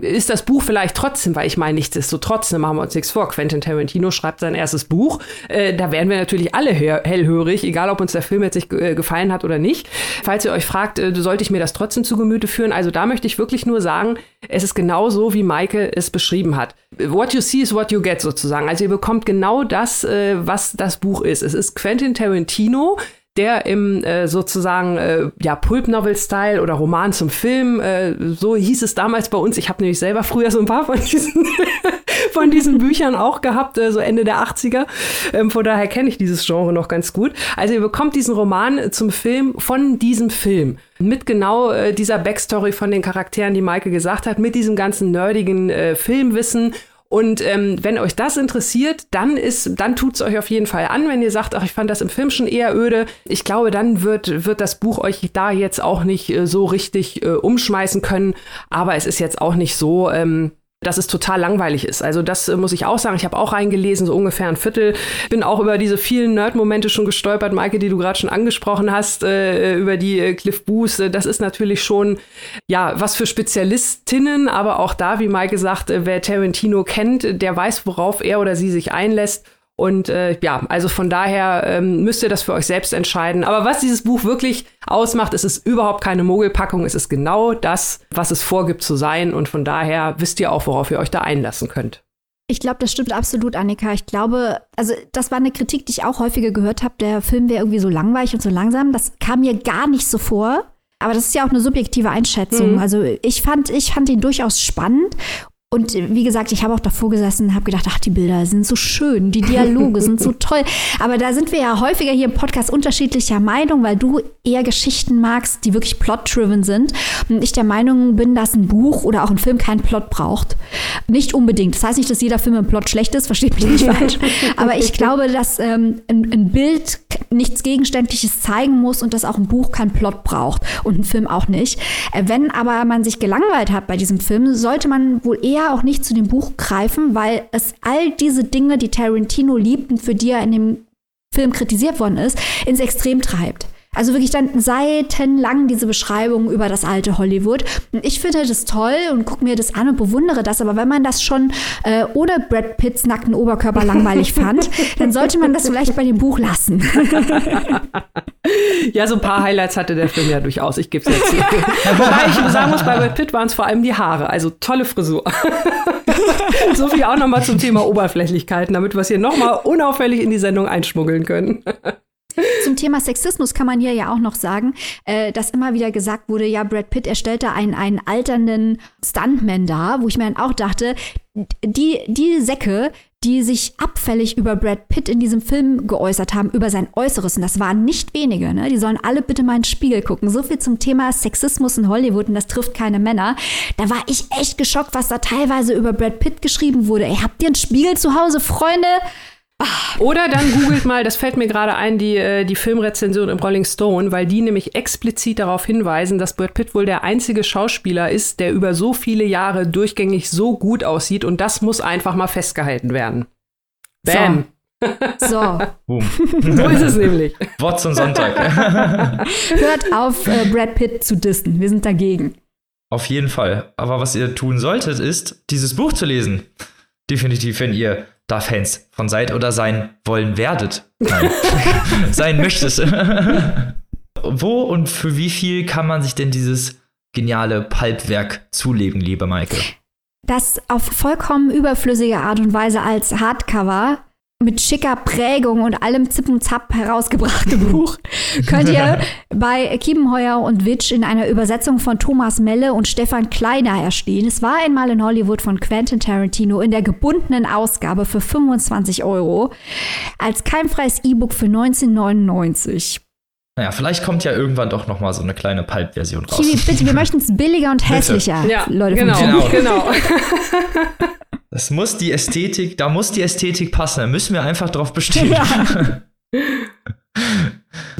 ist das Buch vielleicht trotzdem, weil ich meine, nichtsdestotrotz, ne, machen wir uns nichts vor, Quentin Tarantino schreibt sein erstes Buch, äh, da werden wir natürlich alle hellhörig, egal ob uns der Film jetzt nicht äh, gefallen hat oder nicht. Falls ihr euch fragt, äh, sollte ich mir das trotzdem zu Gemüte führen, also da möchte ich wirklich nur sagen, es ist genau so, wie Maike es beschrieben hat. What you see is what you get sozusagen. Also ihr bekommt genau das, äh, was das Buch ist. Es ist Quentin Tarantino, der im äh, sozusagen äh, ja Pulp-Novel-Style oder Roman zum Film, äh, so hieß es damals bei uns. Ich habe nämlich selber früher so ein paar von diesen, *laughs* von diesen Büchern auch gehabt, äh, so Ende der 80er. Ähm, von daher kenne ich dieses Genre noch ganz gut. Also ihr bekommt diesen Roman zum Film von diesem Film. Mit genau äh, dieser Backstory von den Charakteren, die Maike gesagt hat, mit diesem ganzen nerdigen äh, Filmwissen und ähm, wenn euch das interessiert, dann ist, dann tut's euch auf jeden Fall an. Wenn ihr sagt, ach, ich fand das im Film schon eher öde, ich glaube, dann wird wird das Buch euch da jetzt auch nicht äh, so richtig äh, umschmeißen können. Aber es ist jetzt auch nicht so, ähm, dass es total langweilig ist. Also das äh, muss ich auch sagen. Ich habe auch reingelesen, so ungefähr ein Viertel. Bin auch über diese vielen Nerd-Momente schon gestolpert, Maike, die du gerade schon angesprochen hast, äh, über die äh, Cliff Booth. Das ist natürlich schon, ja, was für Spezialistinnen, aber auch da, wie Maike sagt, äh, wer Tarantino kennt, der weiß, worauf er oder sie sich einlässt. Und äh, ja, also von daher ähm, müsst ihr das für euch selbst entscheiden. Aber was dieses Buch wirklich ausmacht, ist es überhaupt keine Mogelpackung. Es ist genau das, was es vorgibt zu sein. Und von daher wisst ihr auch, worauf ihr euch da einlassen könnt. Ich glaube, das stimmt absolut, Annika. Ich glaube, also das war eine Kritik, die ich auch häufiger gehört habe. Der Film wäre irgendwie so langweilig und so langsam. Das kam mir gar nicht so vor. Aber das ist ja auch eine subjektive Einschätzung. Mhm. Also ich fand, ich fand ihn durchaus spannend und wie gesagt, ich habe auch davor gesessen und habe gedacht, ach, die Bilder sind so schön, die Dialoge sind so *laughs* toll. Aber da sind wir ja häufiger hier im Podcast unterschiedlicher Meinung, weil du eher Geschichten magst, die wirklich plot-driven sind. Und ich der Meinung bin, dass ein Buch oder auch ein Film keinen Plot braucht. Nicht unbedingt. Das heißt nicht, dass jeder Film im Plot schlecht ist, versteht mich nicht falsch. Aber ich glaube, dass ähm, ein, ein Bild nichts Gegenständliches zeigen muss und dass auch ein Buch keinen Plot braucht und ein Film auch nicht. Äh, wenn aber man sich gelangweilt hat bei diesem Film, sollte man wohl eher eher auch nicht zu dem Buch greifen, weil es all diese Dinge, die Tarantino liebt und für die er in dem Film kritisiert worden ist, ins Extrem treibt. Also wirklich dann seitenlang diese Beschreibung über das alte Hollywood. Und ich finde das toll und gucke mir das an und bewundere das. Aber wenn man das schon äh, ohne Brad Pitts nackten Oberkörper langweilig *laughs* fand, dann sollte man das vielleicht bei dem Buch lassen. *laughs* ja, so ein paar Highlights hatte der Film ja durchaus. Ich gebe es jetzt. Wobei ich sagen muss, bei Brad Pitt waren es vor allem die Haare. Also tolle Frisur. *laughs* so viel auch nochmal zum Thema Oberflächlichkeiten, damit wir es hier nochmal unauffällig in die Sendung einschmuggeln können. Zum Thema Sexismus kann man hier ja auch noch sagen, äh, dass immer wieder gesagt wurde, ja, Brad Pitt, er stellte einen, einen alternden Stuntman dar, wo ich mir dann auch dachte, die, die Säcke, die sich abfällig über Brad Pitt in diesem Film geäußert haben, über sein Äußeres, und das waren nicht wenige, ne? die sollen alle bitte mal in den Spiegel gucken. So viel zum Thema Sexismus in Hollywood und das trifft keine Männer. Da war ich echt geschockt, was da teilweise über Brad Pitt geschrieben wurde. Ey, habt ihr einen Spiegel zu Hause, Freunde? Oder dann googelt mal, das fällt mir gerade ein, die, äh, die Filmrezension im Rolling Stone, weil die nämlich explizit darauf hinweisen, dass Brad Pitt wohl der einzige Schauspieler ist, der über so viele Jahre durchgängig so gut aussieht und das muss einfach mal festgehalten werden. Bam. So. so. Boom. so ist es nämlich. Wort zum Sonntag. *laughs* Hört auf, äh, Brad Pitt zu dissen. Wir sind dagegen. Auf jeden Fall. Aber was ihr tun solltet, ist, dieses Buch zu lesen. Definitiv, wenn ihr da Fans von seid oder sein wollen werdet. *laughs* Sein möchtest. *laughs* Wo und für wie viel kann man sich denn dieses geniale Pulpwerk zulegen, liebe Maike? Das auf vollkommen überflüssige Art und Weise als Hardcover mit schicker Prägung und allem Zip und Zap herausgebrachte *laughs* Buch könnt ihr bei Kiepenheuer und Witsch in einer Übersetzung von Thomas Melle und Stefan Kleiner erstehen. Es war einmal in Hollywood von Quentin Tarantino in der gebundenen Ausgabe für 25 Euro als keimfreies E-Book für 1999. Naja, vielleicht kommt ja irgendwann doch noch mal so eine kleine Pulp-Version raus. Kiwi, bitte, wir möchten es billiger und hässlicher, Ja, Leute. genau, genau. *laughs* *laughs* Das muss die Ästhetik, da muss die Ästhetik passen. Da müssen wir einfach drauf bestehen. *laughs*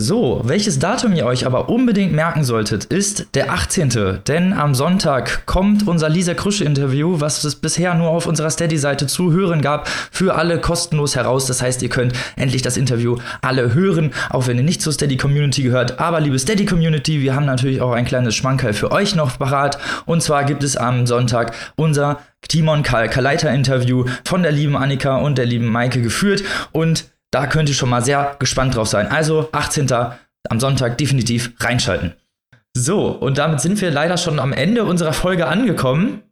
So, welches Datum ihr euch aber unbedingt merken solltet, ist der 18. Denn am Sonntag kommt unser Lisa Krusche-Interview, was es bisher nur auf unserer Steady-Seite zu hören gab, für alle kostenlos heraus. Das heißt, ihr könnt endlich das Interview alle hören, auch wenn ihr nicht zur Steady-Community gehört. Aber liebe Steady-Community, wir haben natürlich auch ein kleines Schmankerl für euch noch parat. Und zwar gibt es am Sonntag unser Timon Kaleiter-Interview von der lieben Annika und der lieben Maike geführt. Und da könnt ihr schon mal sehr gespannt drauf sein. Also 18. am Sonntag definitiv reinschalten. So, und damit sind wir leider schon am Ende unserer Folge angekommen.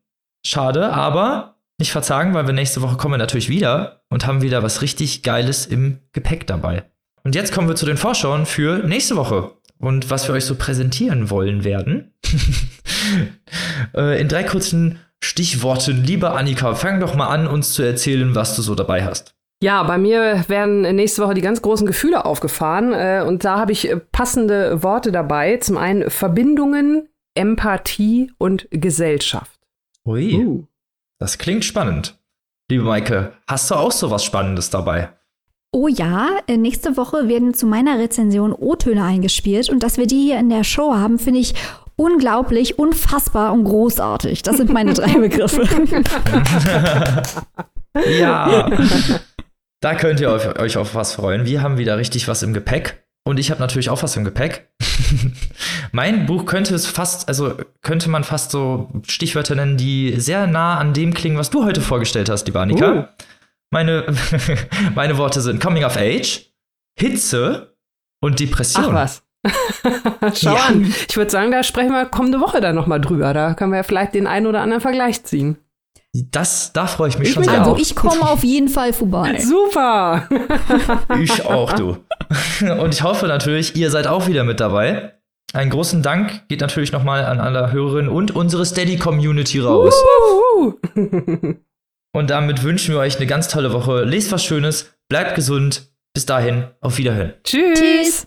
Schade, aber nicht verzagen, weil wir nächste Woche kommen natürlich wieder und haben wieder was richtig Geiles im Gepäck dabei. Und jetzt kommen wir zu den Vorschauen für nächste Woche und was wir euch so präsentieren wollen werden. *laughs* Äh, In drei kurzen Stichworten, liebe Annika, fang doch mal an, uns zu erzählen, was du so dabei hast. Ja, bei mir werden nächste Woche die ganz großen Gefühle aufgefahren äh, und da habe ich äh, passende Worte dabei. Zum einen Verbindungen, Empathie und Gesellschaft. Ui, Uh. das klingt spannend. Liebe Maike, hast du auch so was Spannendes dabei? Oh ja, äh, nächste Woche werden zu meiner Rezension O-Töne eingespielt und dass wir die hier in der Show haben, finde ich unglaublich, unfassbar und großartig. Das sind meine drei *laughs* Begriffe. Ja. *laughs* da könnt ihr euch, euch auf was freuen. Wir haben wieder richtig was im Gepäck. Und ich habe natürlich auch was im Gepäck. *laughs* mein Buch könnte es fast, also könnte man fast so Stichwörter nennen, die sehr nah an dem klingen, was du heute vorgestellt hast, lieber Annika. Uh. Meine, *laughs* meine Worte sind Coming of Age, Hitze und Depression. Ach was. *laughs* Schau Ja. an. Ich würde sagen, da sprechen wir kommende Woche dann noch mal drüber. Da können wir ja vielleicht den einen oder anderen Vergleich ziehen. Das, da freue ich mich Ich schon sehr Also auf. ich komme auf jeden Fall vorbei. *laughs* Super. *laughs* Ich auch, du. *laughs* Und ich hoffe natürlich, ihr seid auch wieder mit dabei. Einen großen Dank geht natürlich nochmal an alle Hörerinnen und unsere Steady-Community raus. Und damit wünschen wir euch eine ganz tolle Woche. Lest was Schönes, bleibt gesund. Bis dahin, auf Wiederhören. Tschüss. Tschüss.